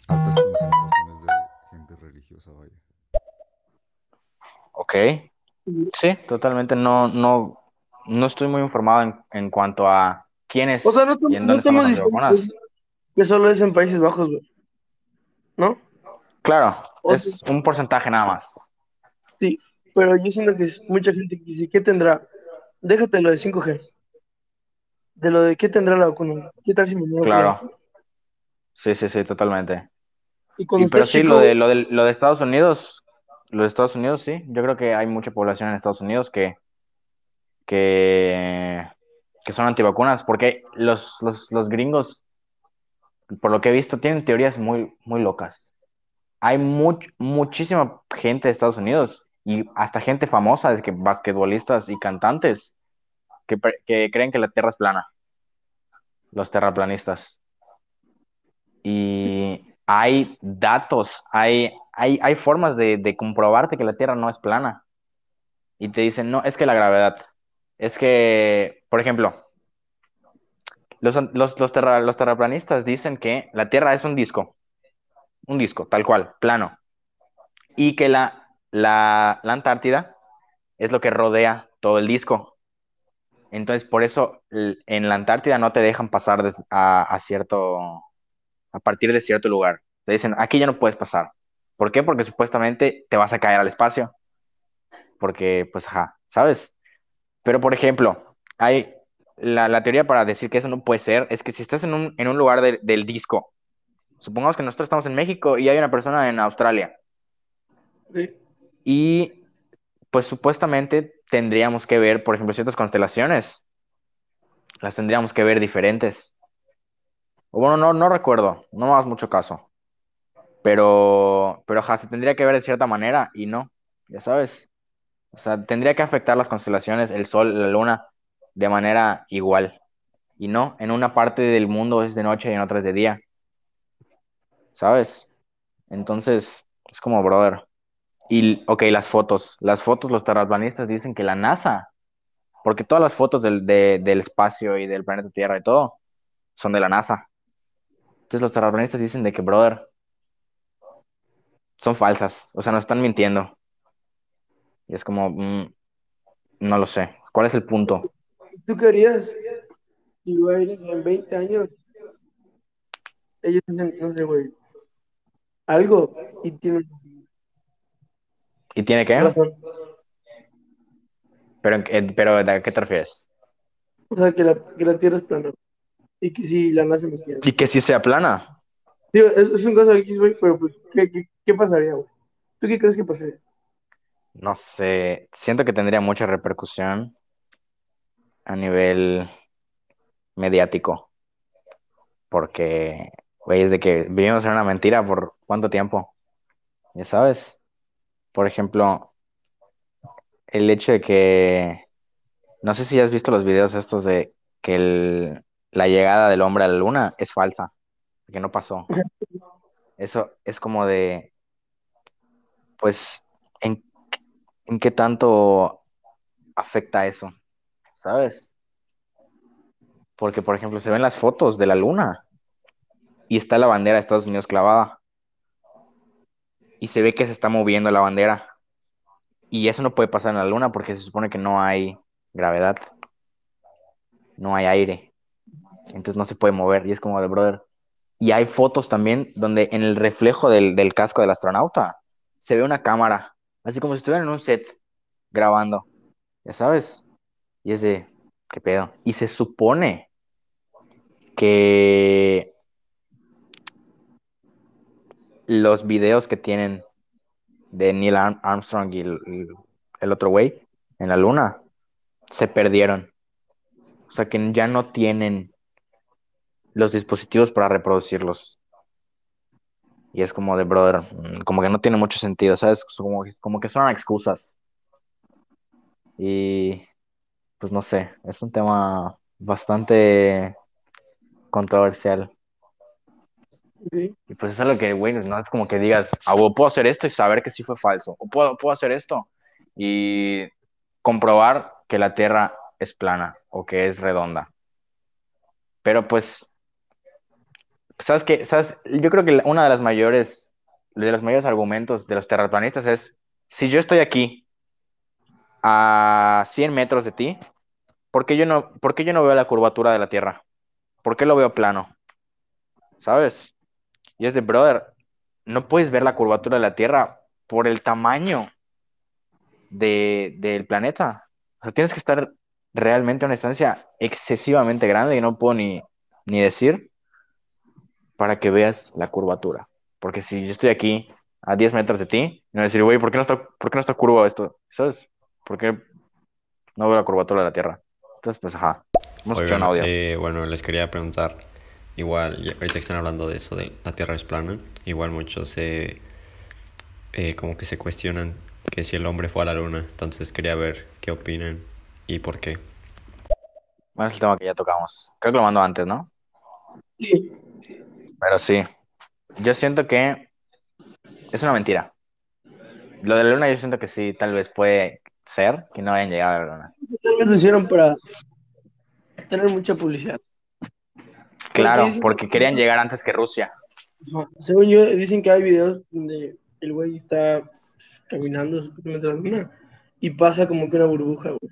altas concentraciones de gente religiosa, vaya. Ok. Sí, totalmente. No, no, no estoy muy informado en, en cuanto a quiénes O sea, no, y en no dónde estamos diciendo que solo es en Países Bajos, güey. ¿No? Claro, O es un porcentaje nada más. Sí, pero yo siento que es mucha gente que dice, ¿qué tendrá? Déjate lo de 5G. De lo de qué tendrá la vacuna. ¿Qué tal si me muero Claro. Sí, sí, sí, totalmente. Y pero sí, chico, lo de, lo de, lo de Estados Unidos, lo de Estados Unidos, sí. Yo creo que hay mucha población en Estados Unidos que, que, que son antivacunas, porque los, los, los gringos, por lo que he visto, tienen teorías muy, muy locas. Hay much, muchísima gente de Estados Unidos y hasta gente famosa, es que basquetbolistas y cantantes, que, creen que la Tierra es plana, los terraplanistas. Y hay datos, hay, hay, hay formas de, comprobarte que la Tierra no es plana. Y te dicen, no, es que la gravedad. Es que, por ejemplo, los, los, los, terra- los terraplanistas dicen que la Tierra es un disco, un disco, tal cual, plano. Y que la, la, la Antártida es lo que rodea todo el disco. Entonces, por eso en la Antártida no te dejan pasar a cierto, a partir de cierto lugar. Te dicen, aquí ya no puedes pasar. ¿Por qué? Porque supuestamente te vas a caer al espacio. Porque, pues, ajá, ¿sabes? Pero, por ejemplo, hay la, la teoría para decir que eso no puede ser, es que si estás en un, en un lugar de- del disco, supongamos que nosotros estamos en México y hay una persona en Australia, sí, y pues supuestamente tendríamos que ver, por ejemplo, ciertas constelaciones, las tendríamos que ver diferentes. O bueno, no, no recuerdo, no me hagas mucho caso. Pero, pero ajá, se tendría que ver de cierta manera y no, ya sabes. O sea, tendría que afectar las constelaciones, el sol, la luna, de manera igual. Y no, en una parte del mundo es de noche y en otra es de día. ¿Sabes? Entonces, es como, brother. Y, ok, las fotos. Las fotos, los terraplanistas dicen que la NASA, porque todas las fotos del, de- del espacio y del planeta Tierra y todo son de la NASA. Entonces los terraplanistas dicen de que, brother, son falsas, o sea, nos están mintiendo. Y es como, mm, no lo sé. ¿Cuál es el punto? ¿Y ¿Tú qué harías? Si güey, en 20 años, ellos dicen, no sé, güey, algo y tienen ¿Y tiene qué? razón. Pero, pero ¿a qué te refieres? O sea, que la, que la Tierra es plana. Y que si la NASA me quiere. Y que sí sea plana. Digo, es, es un caso X, güey, pero pues, ¿qué, qué, qué pasaría, güey? ¿Tú qué crees que pasaría? No sé, siento que tendría mucha repercusión a nivel mediático. Porque, güey, es de que vivimos en una mentira por cuánto tiempo. Ya sabes. Por ejemplo, el hecho de que, no sé si has visto los videos estos de que el- la llegada del hombre a la luna es falsa, que no pasó. Eso es como de, pues, ¿en, en qué tanto afecta eso? ¿Sabes? Porque, por ejemplo, se ven las fotos de la luna y está la bandera de Estados Unidos clavada y se ve que se está moviendo la bandera. Y eso no puede pasar en la luna porque se supone que no hay gravedad, no hay aire, entonces no se puede mover y es como de brother. Y hay fotos también donde en el reflejo del, del casco del astronauta se ve una cámara, así como si estuvieran en un set grabando, ya sabes. Y es de, ¿qué pedo? Y se supone que los videos que tienen de Neil Arm- Armstrong y el, otro güey en la luna se perdieron. O sea que ya no tienen los dispositivos para reproducirlos. Y es como de, brother, mm, como que no tiene mucho sentido, ¿sabes? Como, como que son excusas. Y pues no sé, es un tema bastante controversial. Y pues es algo que, güey, no es como que digas, ah, puedo hacer esto y saber que sí fue falso. O puedo, puedo hacer esto y comprobar que la Tierra es plana o que es redonda. Pero pues, ¿sabes qué? ¿Sabes? Yo creo que una de las mayores, de los mayores argumentos de los terraplanistas es, si yo estoy aquí a 100 metros de ti, ¿por yo no, por qué yo no veo la curvatura de la Tierra? ¿Por qué lo veo plano? ¿Sabes? Y es de, brother, no puedes ver la curvatura de la Tierra por el tamaño de, del planeta. O sea, tienes que estar realmente a una distancia excesivamente grande y no puedo ni, ni decir para que veas la curvatura. Porque si yo estoy aquí a 10 metros de ti, a decir, güey, ¿por qué no está, por qué no está curvo esto? ¿Sabes? ¿Por qué no veo la curvatura de la Tierra? Entonces, pues, ajá. Hemos hecho un Oigan, audio. eh, bueno, les quería preguntar, igual, ya- ahorita que están hablando de eso, de la Tierra es plana, igual muchos se, eh, como que se cuestionan que si el hombre fue a la luna, entonces quería ver qué opinan y por qué. Bueno, es el tema que ya tocamos. Creo que lo mando antes, ¿no? Sí. Pero sí. Yo siento que es una mentira. Lo de la luna yo siento que sí, tal vez puede ser que no hayan llegado a la luna. Tal vez lo hicieron para tener mucha publicidad. Claro, porque que- querían llegar antes que Rusia. Según yo, dicen que hay videos donde el güey está caminando supuestamente la luna y pasa como que una burbuja, güey.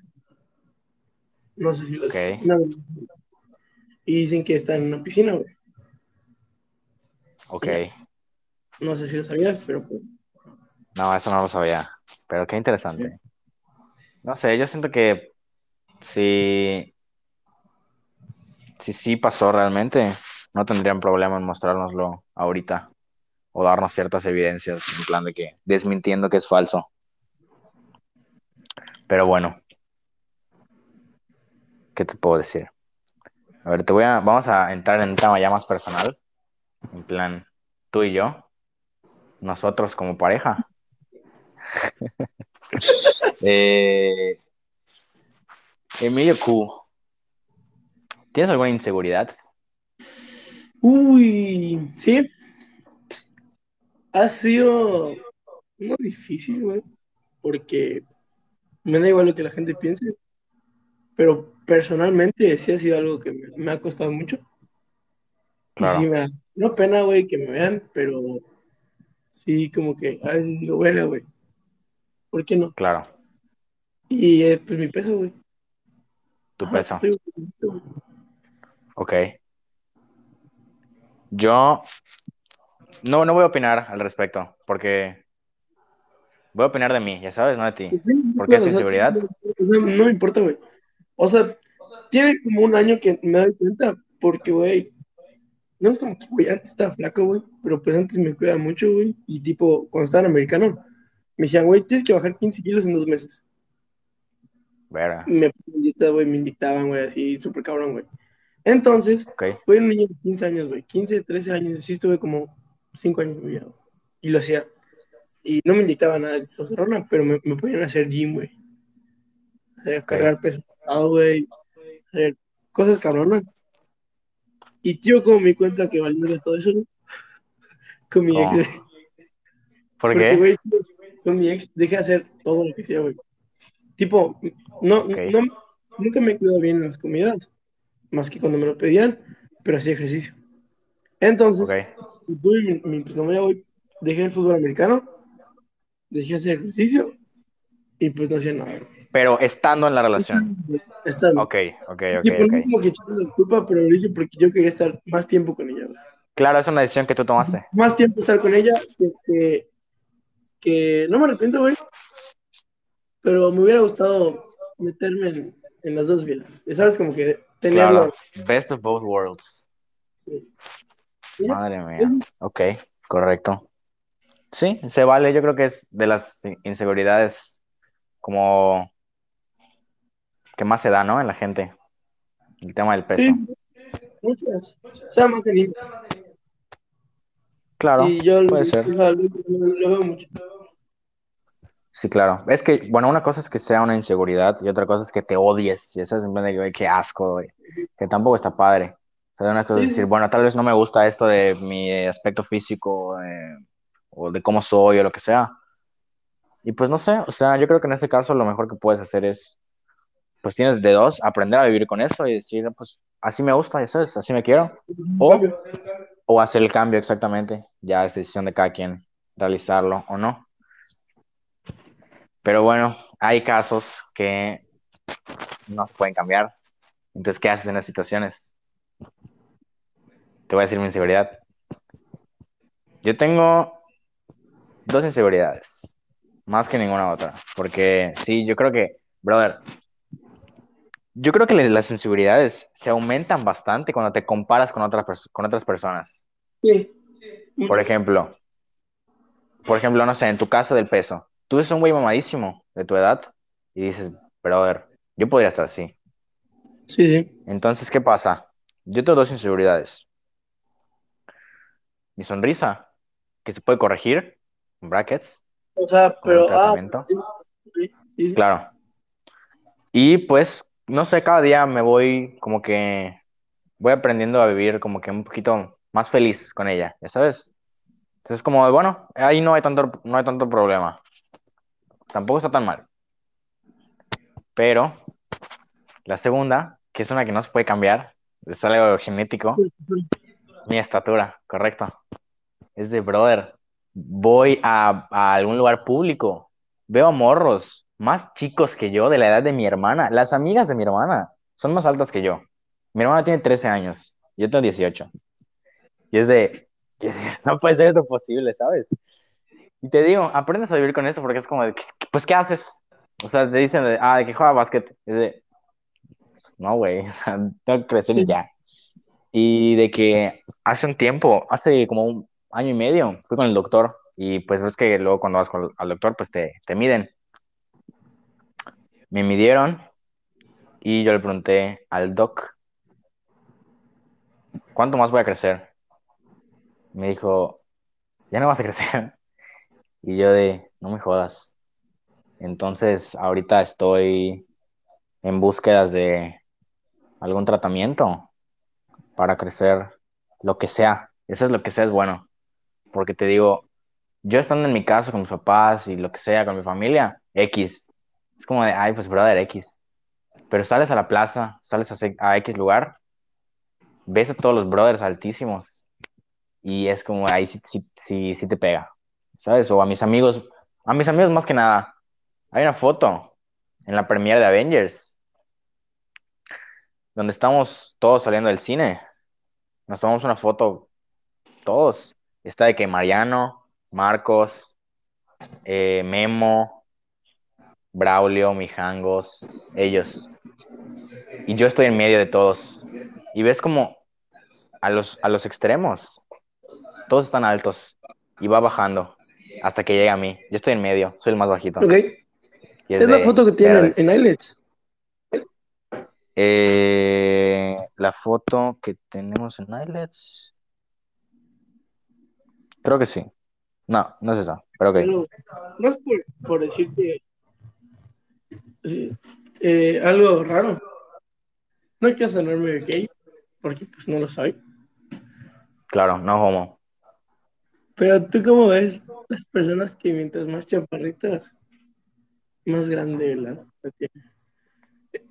No sé si lo Ok. una burbuja. Y dicen que está en una piscina, güey. Ok. No sé si lo sabías, pero pues. No, eso no lo sabía. Pero qué interesante. No sé, yo siento que si, si sí pasó realmente, no tendrían problema en mostrárnoslo ahorita o darnos ciertas evidencias en plan de que desmintiendo que es falso. Pero bueno, ¿qué te puedo decir? A ver, te voy a, vamos a entrar en un tema ya más personal, en plan tú y yo, nosotros como pareja. Eh, Emilio Q, ¿tienes alguna inseguridad? Uy, sí. Ha sido no difícil, güey. Porque me da igual lo que la gente piense. Pero personalmente sí ha sido algo que me, me ha costado mucho. Y Claro. sí me da, no pena, güey, que me vean, pero sí como que a veces digo, verga, güey. ¿Por qué no? Claro, Y eh, pues mi peso, güey. tu Ajá, peso. estoy. Ok. Yo no, no voy a opinar al respecto, porque voy a opinar de mí, ya sabes, no de ti. ¿Por qué es inseguridad? o sea, no me importa, güey. O sea, tiene como un año que me doy cuenta, porque, güey, no es como que, güey, antes estaba flaco, güey, pero pues antes me cuidaba mucho, güey. Y tipo, cuando estaba en americano, me decían, güey, tienes que bajar 15 kilos en dos meses. Verga. Me dieta, güey, me inyectaban, güey, así, súper cabrón, güey. Entonces, Ok, fui un niño de 15 años, güey, 15, 13 años, así estuve como 5 años, ya, güey, y lo hacía. Y no me inyectaba nada de testosterona, pero me, me ponían a hacer gym, güey. O sea, cargar peso pesado, güey, hacer cosas cabronas. Y tío, como me di cuenta que valía de todo eso, güey, con mi ex, ¿Cómo? güey. ¿por Porque, qué? güey, con mi ex dejé de hacer todo lo que hacía, güey. Tipo, no, Ok. no, nunca me he cuidado bien en las comidas, más que cuando me lo pedían, pero hacía ejercicio. Entonces, Ok, tuve mi, mi pues, novia, güey, dejé el fútbol americano, dejé de hacer ejercicio y pues no hacía nada. pero estando en la relación. Bien. Ok, ok, ok, Tipo, no ok. es como que echarle la culpa, pero lo hice porque yo quería estar más tiempo con ella. Claro, es una decisión que tú tomaste. Más tiempo estar con ella que, que que no me arrepiento, güey. Pero me hubiera gustado meterme en, en las dos vidas. Sabes, como que tenerlo. Claro, best of both worlds. Sí. Madre mía. Ok, correcto. Sí, se vale. Yo creo que es de las inseguridades como que más se da, ¿no? En la gente. El tema del peso. Sí, muchas. O sea, más inglés. Claro, Y yo puede lo, ser. lo- lo veo mucho. Sí, claro. Es que, bueno, una cosa es que sea una inseguridad y otra cosa es que te odies. Y eso es en plan de que, qué asco, güey. Que tampoco está padre. O sea, una cosa es Sí, decir, sí. bueno, tal vez no me gusta esto de mi eh, aspecto físico eh, o de cómo soy o lo que sea. Y pues no sé, o sea, yo creo que en ese caso lo mejor que puedes hacer es, pues tienes de dos, aprender a vivir con eso y decir, pues así me gusta, eso es, así me quiero. O, Cambio. o hacer el cambio exactamente. Ya es decisión de cada quien realizarlo o no. Pero bueno, hay casos que no se pueden cambiar. Entonces, ¿qué haces en las situaciones? Te voy a decir mi inseguridad. Yo tengo dos inseguridades, más que ninguna otra. Porque sí, yo creo que, brother, yo creo que las inseguridades se aumentan bastante cuando te comparas con otras, con otras personas. Sí. Por ejemplo, por ejemplo, no sé, en tu caso del peso, tú eres un güey mamadísimo de tu edad y dices, brother, yo podría estar así. Sí, sí. Entonces, ¿qué pasa? Yo tengo dos inseguridades. Mi sonrisa, que se puede corregir, en brackets, O sea, pero. Ah, tratamiento. sí, sí, sí. Claro. Y pues, no sé, cada día me voy como que voy aprendiendo a vivir como que un poquito más feliz con ella, ¿ya sabes? Entonces, como, bueno, ahí no hay tanto, no hay tanto problema. Tampoco está tan mal. Pero la segunda, que es una que no se puede cambiar, es algo genético, mi estatura, correcto. Es de brother. Voy a, a algún lugar público, veo a morros más chicos que yo, de la edad de mi hermana. Las amigas de mi hermana son más altas que yo. Mi hermana tiene 13 años, yo tengo 18. Y es de, no puede ser esto posible, ¿sabes? Y te digo, aprendes a vivir con esto porque es como de, pues, ¿qué haces? O sea, te dicen, de, ah, de que juega básquet. Es de, no, güey, o sea, tengo que crecer y ya. Y de que hace un tiempo, hace como un año y medio, fui con el doctor y pues ves que luego cuando vas con, al doctor, pues te, te miden. Me midieron y yo le pregunté al doc, ¿cuánto más voy a crecer? Me dijo, ya no vas a crecer. Y yo de, no me jodas. Entonces, ahorita estoy en búsquedas de algún tratamiento para crecer lo que sea. Eso es lo que sea es bueno. Porque te digo, yo estando en mi casa con mis papás y lo que sea, con mi familia, X. Es como de, ay, pues brother, X. Pero sales a la plaza, sales a, a X lugar, ves a todos los brothers altísimos y es como ahí sí, sí, sí, sí te pega, ¿sabes? O a mis amigos, a mis amigos más que nada. Hay una foto en la premiere de Avengers donde estamos todos saliendo del cine. Nos tomamos una foto todos. Está de que Mariano, Marcos, eh, Memo, Braulio, Mijangos, ellos. Y yo estoy en medio de todos. Y ves como a los, a los extremos, todos están altos y va bajando hasta que llega a mí. Yo estoy en medio, soy el más bajito. Ok. Y Es la foto que tienen en iLets. Eh, la foto que tenemos en iLets. Creo que sí. No, no es esa, pero ok. Pero no es por, por decirte sí, eh, algo raro. No quiero sonarme gay, porque pues no lo soy. Claro, no homo. Pero tú cómo ves las personas que mientras más chaparritas, más grande las la tienen.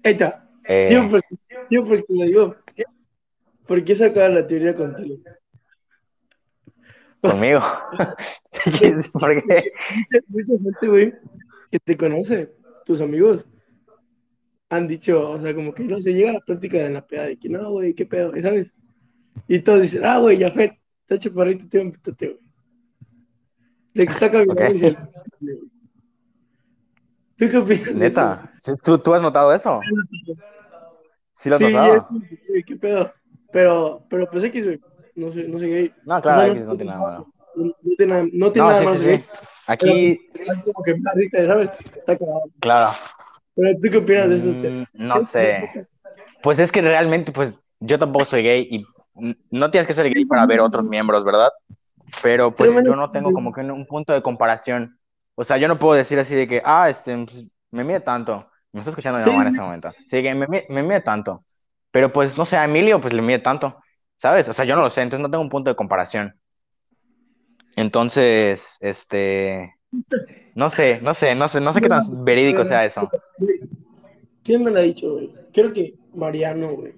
Ahí está. Eh, Tío, porque, tío, porque lo digo. Porque he sacado la teoría contigo. conmigo. ¿Por qué? Mucha, mucha gente, güey, que te conoce, tus amigos, han dicho, o sea, como que no se llega a la práctica de la peda de que no, güey, qué pedo, ¿sabes? Y todos dicen, ah, güey, Jafet, está chaparrito, tío, pítate, güey. De que está caminando Ok. y se- ¿Tú qué opinas? Neta. ¿tú, tú has notado eso? ¿Sí lo has Sí, notado? es qué pedo. Pero, pero pues X, güey. No sé, no sé gay. No, claro, O sea, X no tiene nada. No, no tiene nada, no tiene No, nada sí, más sí, sí. Aquí, Pero, es como que me da risa, ¿sabes? Está cagado. claro. Pero tú qué opinas de eso? Mm, no sé. Pues es que realmente, pues yo tampoco soy gay y no tienes que ser gay para ver otros miembros, ¿verdad? Pero pues Pero, yo no tengo como que un, un punto de comparación. O sea, yo no puedo decir así de que, ah, este, pues, me mide tanto. Me está escuchando mi Sí, mamá en este momento. Sí, que me, mi- me mide tanto. Pero pues, no sé, a Emilio pues le mide tanto, ¿sabes? O sea, yo no lo sé, entonces no tengo un punto de comparación. Entonces, este, no sé, no sé, no sé, no sé qué tan verídico sea eso. ¿Quién me lo ha dicho, güey? Creo que Mariano, güey.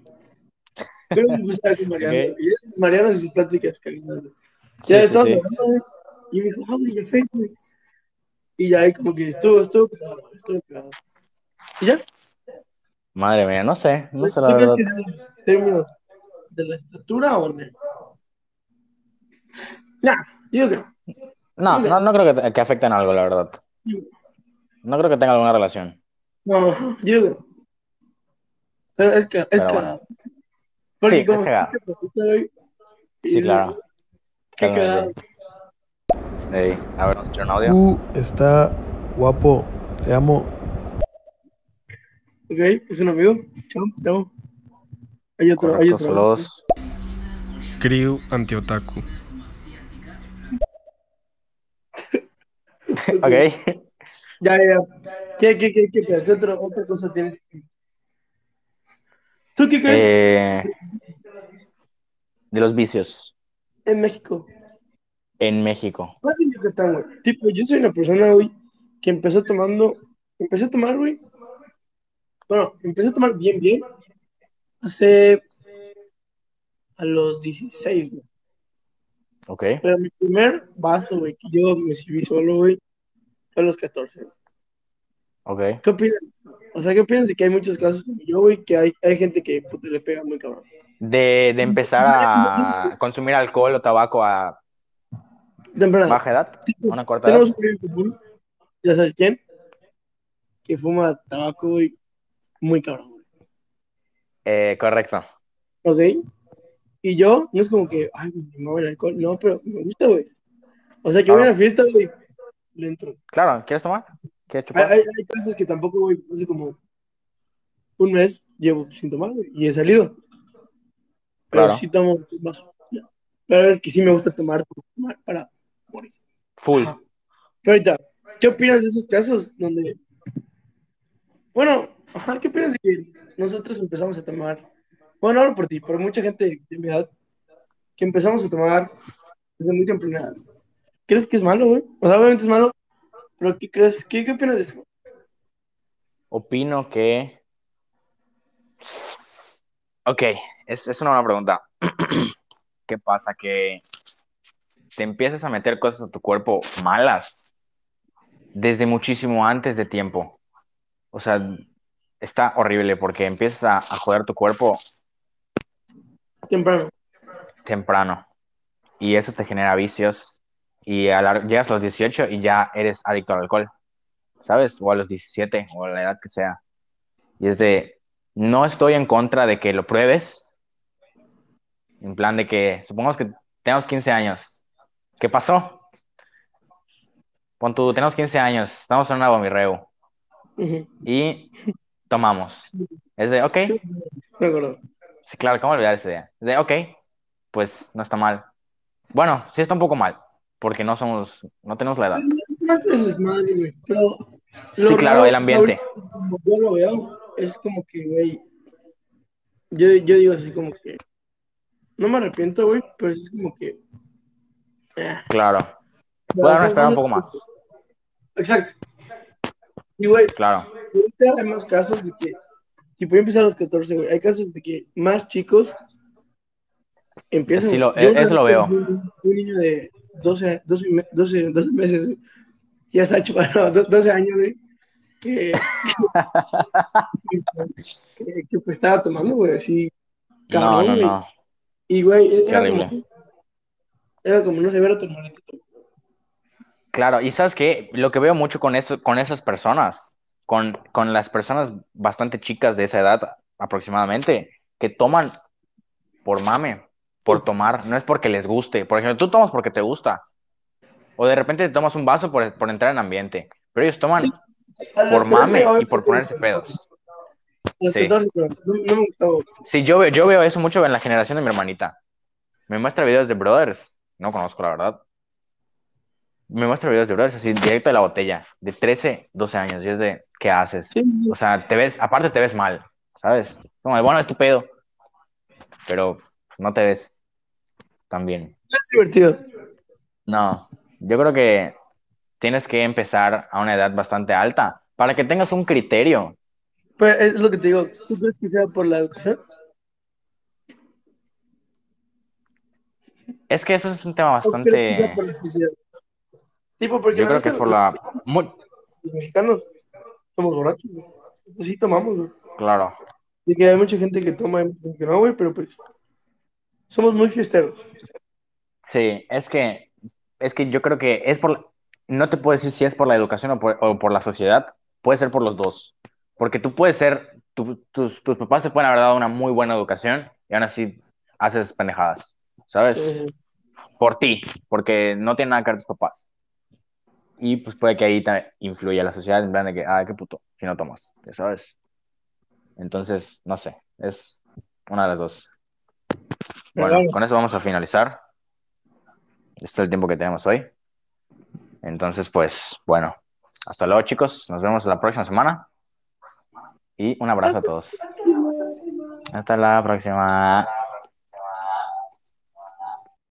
Creo que me gusta con Mariano. Mariano y sus pláticas cagadas. Ya sí, güey. Y me dijo, ah, güey, ya güey. Y ya ahí como que estuvo, estuvo estuvo cagado. Y ya. Madre mía, no sé, no sé ¿Tú la verdad. que en términos de la estatura o no? Nah, yo creo. No, no, no creo que, que afecten algo, la verdad. No creo que tenga alguna relación. No, yo creo. Pero es que, es Pero que, bueno. porque Sí, como Sí, claro. Qué cagado. Totalmente. Ey, a ver, nos un audio. Tú está guapo, te amo. Ok, es un amigo. Chao, te amo. Hay otro, hay otro. saludos. Crew antiotaku. Ok. Ya, ya. ¿Qué, qué, qué, qué, qué otra, otra cosa tienes? ¿Tú qué crees Eh, de los vicios en México? en México. Más en Yucatán, güey. Tipo, yo soy una persona, güey, que empezó tomando, empecé a tomar, güey. Bueno, empecé a tomar bien, bien. Hace a los 16, güey. Ok. Pero mi primer vaso, güey, que yo me sirví solo, güey, fue a los 14. güey. Ok. ¿Qué opinas? O sea, ¿qué opinas de que hay muchos casos como yo, güey, que hay, hay gente que puta, le pega muy cabrón? De, de empezar a consumir alcohol o tabaco a Temprano. baja edad, una corta edad. Tenemos un amigo en común, ¿ya sabes quién? Que fuma tabaco, güey, muy cabrón. Eh, correcto. ¿Ok? Y yo, no es como que, ay, me mueve el alcohol, no, pero me gusta, güey. O sea, que voy a Claro. una fiesta, güey, le entro. Claro, ¿quieres tomar? ¿Quieres Hay, chupar? hay, hay casos que tampoco, güey, hace como un mes llevo sin tomar, güey, y he salido. Pero Claro. sí tomo ya. Pero es que sí me gusta tomar, para morir. Full. Ajá. Pero ahorita, ¿qué opinas de esos casos donde, bueno, ajá, ¿qué opinas de que nosotros empezamos a tomar, bueno, no hablo por ti, pero mucha gente de mi edad, que empezamos a tomar desde muy temprana edad? ¿Crees que es malo, güey? O sea, obviamente es malo, pero ¿qué crees? ¿Qué, qué opinas de eso? Opino que. Ok, es, es una buena pregunta. ¿Qué pasa? Que te empiezas a meter cosas a tu cuerpo malas desde muchísimo antes de tiempo. O sea, está horrible porque empiezas a, a joder tu cuerpo Temprano. temprano y eso te genera vicios y a la- llegas a los 18 y ya eres adicto al alcohol, ¿sabes? O a los 17 o a la edad que sea. Y es de, no estoy en contra de que lo pruebes, en plan de que, supongamos que tenemos 15 años, ¿qué pasó? Pon tú, tenemos 15 años, estamos en una bombirreu Ujú. y tomamos. Es de, ok, Sí, claro, ¿cómo olvidar esa idea? De, ok, pues no está mal. Bueno, sí está un poco mal, porque no somos, no tenemos la edad. Es más el desmadre, güey. Pero lo Sí, claro, el ambiente. yo lo veo, es como que, güey. Yo, yo digo así como que. No me arrepiento, güey, pero es como que. eh, Claro, sea, esperar un poco que- más. Exacto. Y, güey, Claro, ahorita hay más casos de que. Tipo, yo empecé a los 14, güey. Hay casos de que más chicos empiezan. Sí, lo- Yo eso lo veo. Un, un niño de 12, 12, me- 12, 12 meses, güey. Ya está chupando, do- 12 años, güey. Que, que, que, que, pues estaba tomando, güey, así. no, Cabrón, no, no, Y, güey, era como, era como, no sé, ver a tu hermanito. Claro, y sabes qué, lo que veo mucho con eso, con esas personas, con, con las personas bastante chicas de esa edad aproximadamente, que toman por mame, por tomar, no es porque les guste. Por ejemplo, tú tomas porque te gusta, o de repente te tomas un vaso por, por entrar en ambiente, pero ellos toman por 13, mame y por ponerse pedos. sí. 14, pero no, no me gustaba. Sí, yo, veo- yo veo eso mucho en la generación de mi hermanita. Me muestra videos de brothers, no conozco la verdad. Me muestra videos de brothers así, directo de la botella, de 13, 12 años, y es de, ¿qué haces? O sea, te ves, aparte te ves mal, ¿sabes? Como de, bueno, es tu pedo, pero no te ves tan bien. es divertido. No, yo creo que tienes que empezar a una edad bastante alta para que tengas un criterio. Pero es lo que te digo, ¿tú crees que sea por la educación? Es que eso es un tema ¿O crees que sea bastante... por? Tipo, porque Yo creo que es por la... Muy... Los mexicanos somos borrachos, güey. Sí tomamos, güey. Claro. Y que hay mucha gente que toma y mucha gente que no, güey, pero pues somos muy fiesteros. Sí, es que, es que yo creo que es por, no te puedo decir si es por la educación o por, o por la sociedad, puede ser por los dos, porque tú puedes ser, tu- tus, tus papás te pueden haber dado una muy buena educación y aún así haces pendejadas, ¿sabes? Por ti, porque no tiene nada que ver tus papás. Y pues puede que ahí te influya la sociedad en plan de que, ah, qué puto, si no tomas, ya sabes. Entonces, no sé, es una de las dos. Bueno, con eso vamos a finalizar. Este es el tiempo que tenemos hoy. Entonces, pues, bueno, hasta luego, chicos. Nos vemos la próxima semana. Y un abrazo a todos. Hasta la próxima.